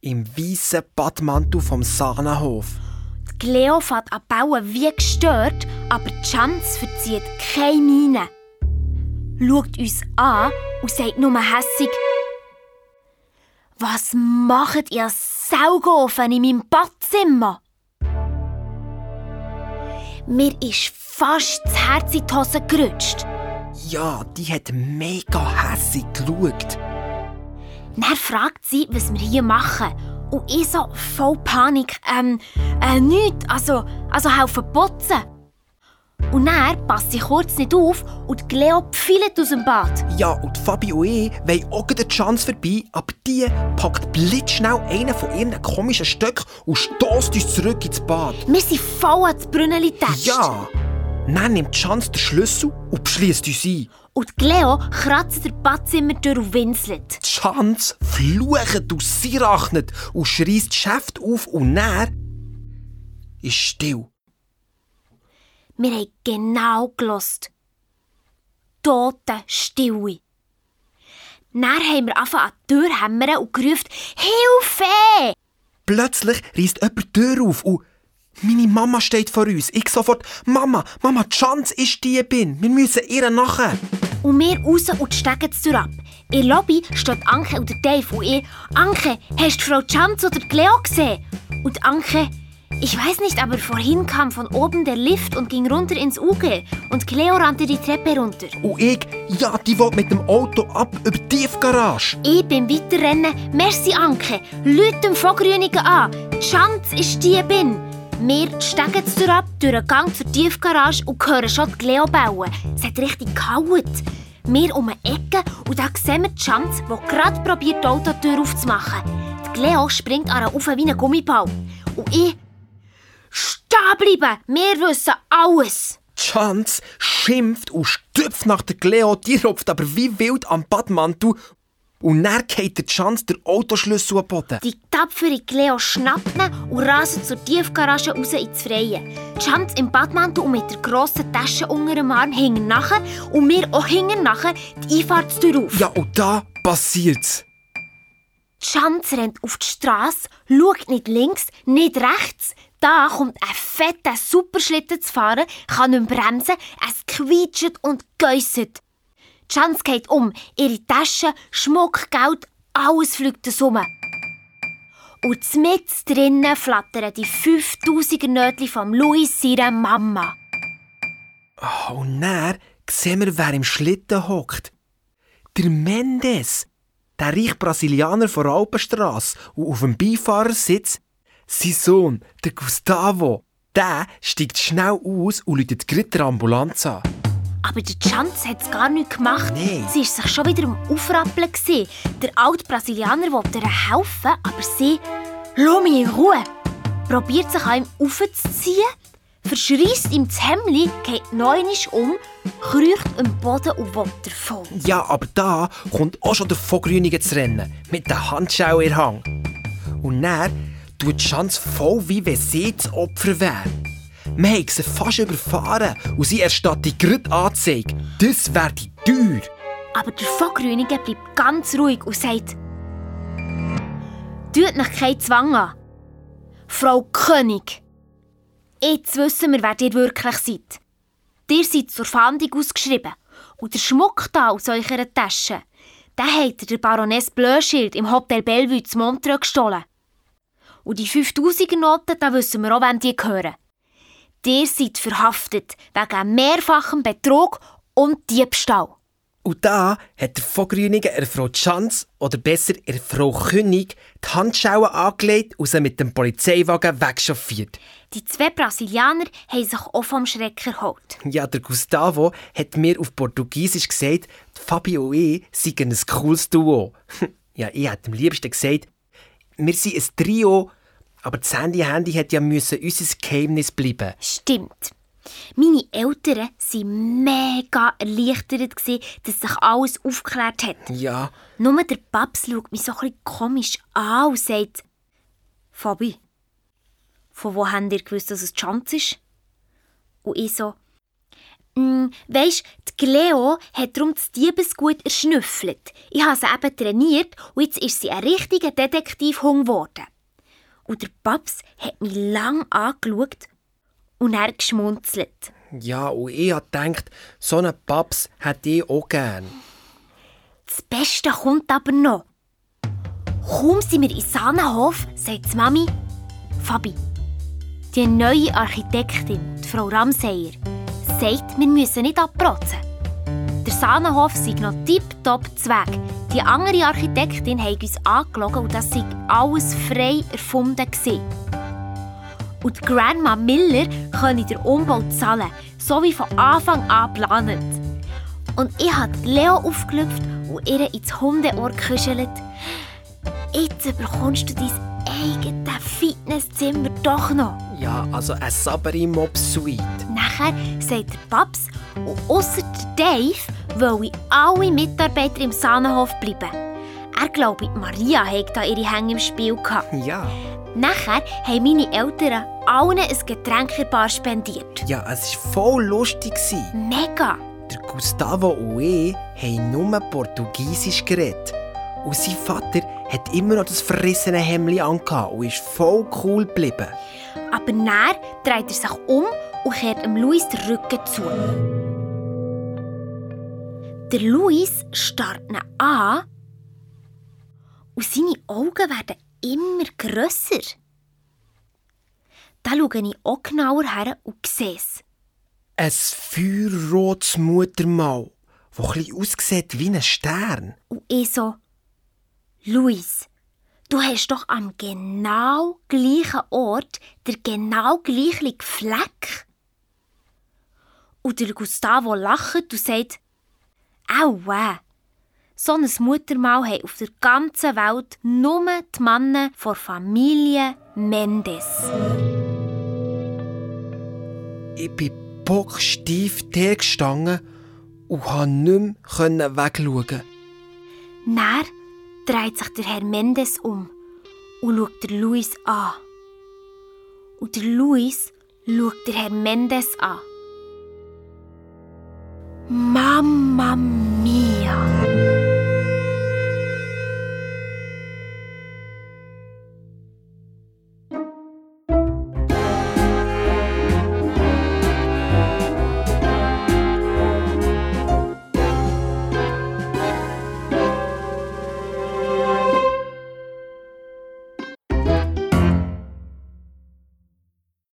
im weißen Badmantel vom Sahnenhof. Die Cleo fährt an Bauen wie gestört, aber die Chance verzieht keine Miene. Schaut uns an und sagt nur hässig: Was macht ihr Saugofen in meinem Badzimmer? Mir ist fast das Herz in die Hose gerutscht. Ja, die hat mega hässig geschaut. Dann fragt sie, was wir hier machen. Und ich so voll Panik. Ähm, äh, nichts. Also, also helfen putzen. Und dann passt sie kurz nicht auf und Cleo pfeilt aus dem Bad. Ja, und Fabi und ich wollen auch die Chance vorbei, aber die packt blitzschnell einen von ihren komischen Stöcken und stößt uns zurück ins Bad. Wir sind voll ans Brünneli. Ja! Dann nimmt Chance den Schlüssel und beschließt uns ein. Und Cleo kratzt der Badzimmer durch und winselt. Chance flucht und sie rachnet und schreist das Geschäft auf und dann ist still. Wir haben genau gelost. Tote Stille. Dann haben wir angefangen an die Tür hämmern und gerufen, Hilfe! Plötzlich reißt jemand die Tür auf und meine Mama steht vor uns. Ich sofort, Mama, Mama, die Chance ist die bin. Wir müssen ihr nachher. Und wir raus und steigen zur ab. In der Lobby steht Anke und der Dave und ich. Anke, hast du Frau Chance oder Cleo gesehen? Und Anke, ich weiß nicht, aber vorhin kam von oben der Lift und ging runter ins UG. Und Cleo rannte die Treppe runter. Und ich, ja, die will mit dem Auto ab über die Tiefgarage. Ich bin weiterrennen. Merci, Anke. Leute dem Vogrünigen an. Die Chance ist die bin. Wir steigen zur ab durch den Gang zur Tiefgarage und hören schon die Cleo bauen. Es hat richtig gehauen. Wir um eine Ecke und da sehen wir die Chance, die gerade probiert, die Autotür aufzumachen. Die Cleo springt an auf wie ein Gummiball. Und ich... Stehen bleiben! Wir wissen alles! Chance schimpft und stüpft nach der Cleo, die rupft aber wie wild am Badmantel und dann geht der Chance der Autoschlüssel am Boden. Die tapfere Cleo schnappt ihn und rast zur Tiefgarage raus ins Freie. Die Chance im Badmantel und mit der grossen Tasche unter dem Arm hingen nachher und wir auch hingen nachher die Einfahrtstür auf. Ja, und da passiert's. Die Chance rennt auf die Straße, schaut nicht links, nicht rechts. Da kommt ein fetter Superschlitten zu fahren, kann nicht bremsen, es quietscht und geusset. Die Chance geht um, ihre Taschen, Schmuck, Geld, alles fliegt rum. Und mit drinnen flattern die 5000er Nötchen von Louis seiner Mama. Oh, und dann sehen wir, wer im Schlitten hockt. Der Mendes, der reiche Brasilianer von Alpenstrasse. Und auf dem Beifahrersitz sein Sohn, der Gustavo. Der steigt schnell aus und läutet der Ambulanz an. Aber der Chance hat es gar nicht gemacht. Nein. Sie war sich schon wieder am Aufrappeln. gewesen. Der alte Brasilianer wollte ihr helfen, aber sie, lass mich in Ruhe, probiert sich an ihm aufzuziehen, verschreisst ihm das Hemd, geht neunisch um, kriecht am Boden und will davon. Ja, aber da kommt auch schon der Vogrünige zu rennen. Mit der Handschau in Hand. Und dann tut die Chance voll, wie wenn sie das Opfer wäre. Wir haben sie fast überfahren und sie erstattet gerade Anzeige. Das wäre die teuer. Aber der Vogrünige bleibt ganz ruhig und sagt, Tut nach keinen Zwang an. Frau König, jetzt wissen wir, wer ihr wirklich seid. Ihr seid zur Fahndung ausgeschrieben. Und der Schmuck da aus eurer Tasche, den habt ihr der Baroness Blöschild im Hotel Bellevue zu Montreux gestohlen. Und die 5000er-Noten, da wissen wir auch, wem die gehören. Ihr seid verhaftet wegen mehrfachem Betrug und Diebstahl. Und da hat der Vogrünige der Frau Chance, oder besser der Frau König, die Handschauen angelegt und sie mit dem Polizeiwagen wegchauffiert. Die zwei Brasilianer haben sich auch vom Schreck erholt. Ja, der Gustavo hat mir auf Portugiesisch gesagt, Fabio und ich seien ein cooles Duo. ja, ich hätte am liebsten gesagt, wir sind ein Trio, aber das Handy-Handy hätte ja müssen unser Geheimnis bleiben. Stimmt. Meine Eltern waren mega erleichtert, dass sich alles aufgeklärt hat. Ja, Nur der Paps schaut mich so ein komisch an und sagt, Fabi, von wo habt ihr gewusst, dass es die Chance ist? Und ich so, «Mm, weisst, die Cleo hat darum das Diebesgut erschnüffelt. Ich habe sie eben trainiert und jetzt ist sie ein richtiger Detektivhung geworden. Und der Paps hat mich lang angeschaut und er geschmunzelt. ja, und ich hab gedacht, so einen Paps hätte ich auch gern. Das Beste kommt aber noch. Kaum sind wir in Sahnenhof, sagt die Mami, Fabi, die neue Architektin, die Frau Ramseyer, sagt, wir müssen nicht abprotzen. Sahnenhof sei noch tipptopp zu Weg. Die andere Architektin hat uns angelogen und das sei alles frei erfunden gewesen. Und Grandma Miller könne den Umbau zahlen, so wie von Anfang an geplant. Und ich habe Leo aufgelüpft und ihr ins Hundeohr gekuschelt. Jetzt bekommst du dein eigenes Fitnesszimmer doch noch. Ja, also eine saubere Mob-Suite. Nachher sagt der Paps, und ausser Dave wollen alle Mitarbeiter im Sahnenhof bleiben. Er glaubt, Maria hat da ihre Hänge im Spiel gehabt. Ja. Nachher haben meine Eltern allen ein Getränk in der Bar spendiert. Ja, es war voll lustig. Mega! Der Gustavo und ich haben nur Portugiesisch geredet. Und sein Vater hat immer noch das verrissene Hemd angehabt und ist voll cool geblieben. Aber dann dreht er sich um und kehrt dem Luis den Rücken zu. Der Luis starrt ihn an und seine Augen werden immer grösser. Da schaue ich auch genauer her und sehe es. Ein feuerrotes Muttermal, das bisschen aussieht wie ein Stern. Und ich so, Luis, du hast doch am genau gleichen Ort der genau gleichen Fleck. Und der Gustavo lacht und sagt, Aua, so ein Muttermal haben auf der ganzen Welt nur die Männer von Familie Mendes. Ich bin bocksteif da gestanden und konnte nicht mehr wegschauen. Dann dreht sich der Herr Mendes um und schaut der Luis an. Und der Luis schaut der Herr Mendes an. Mamma mia!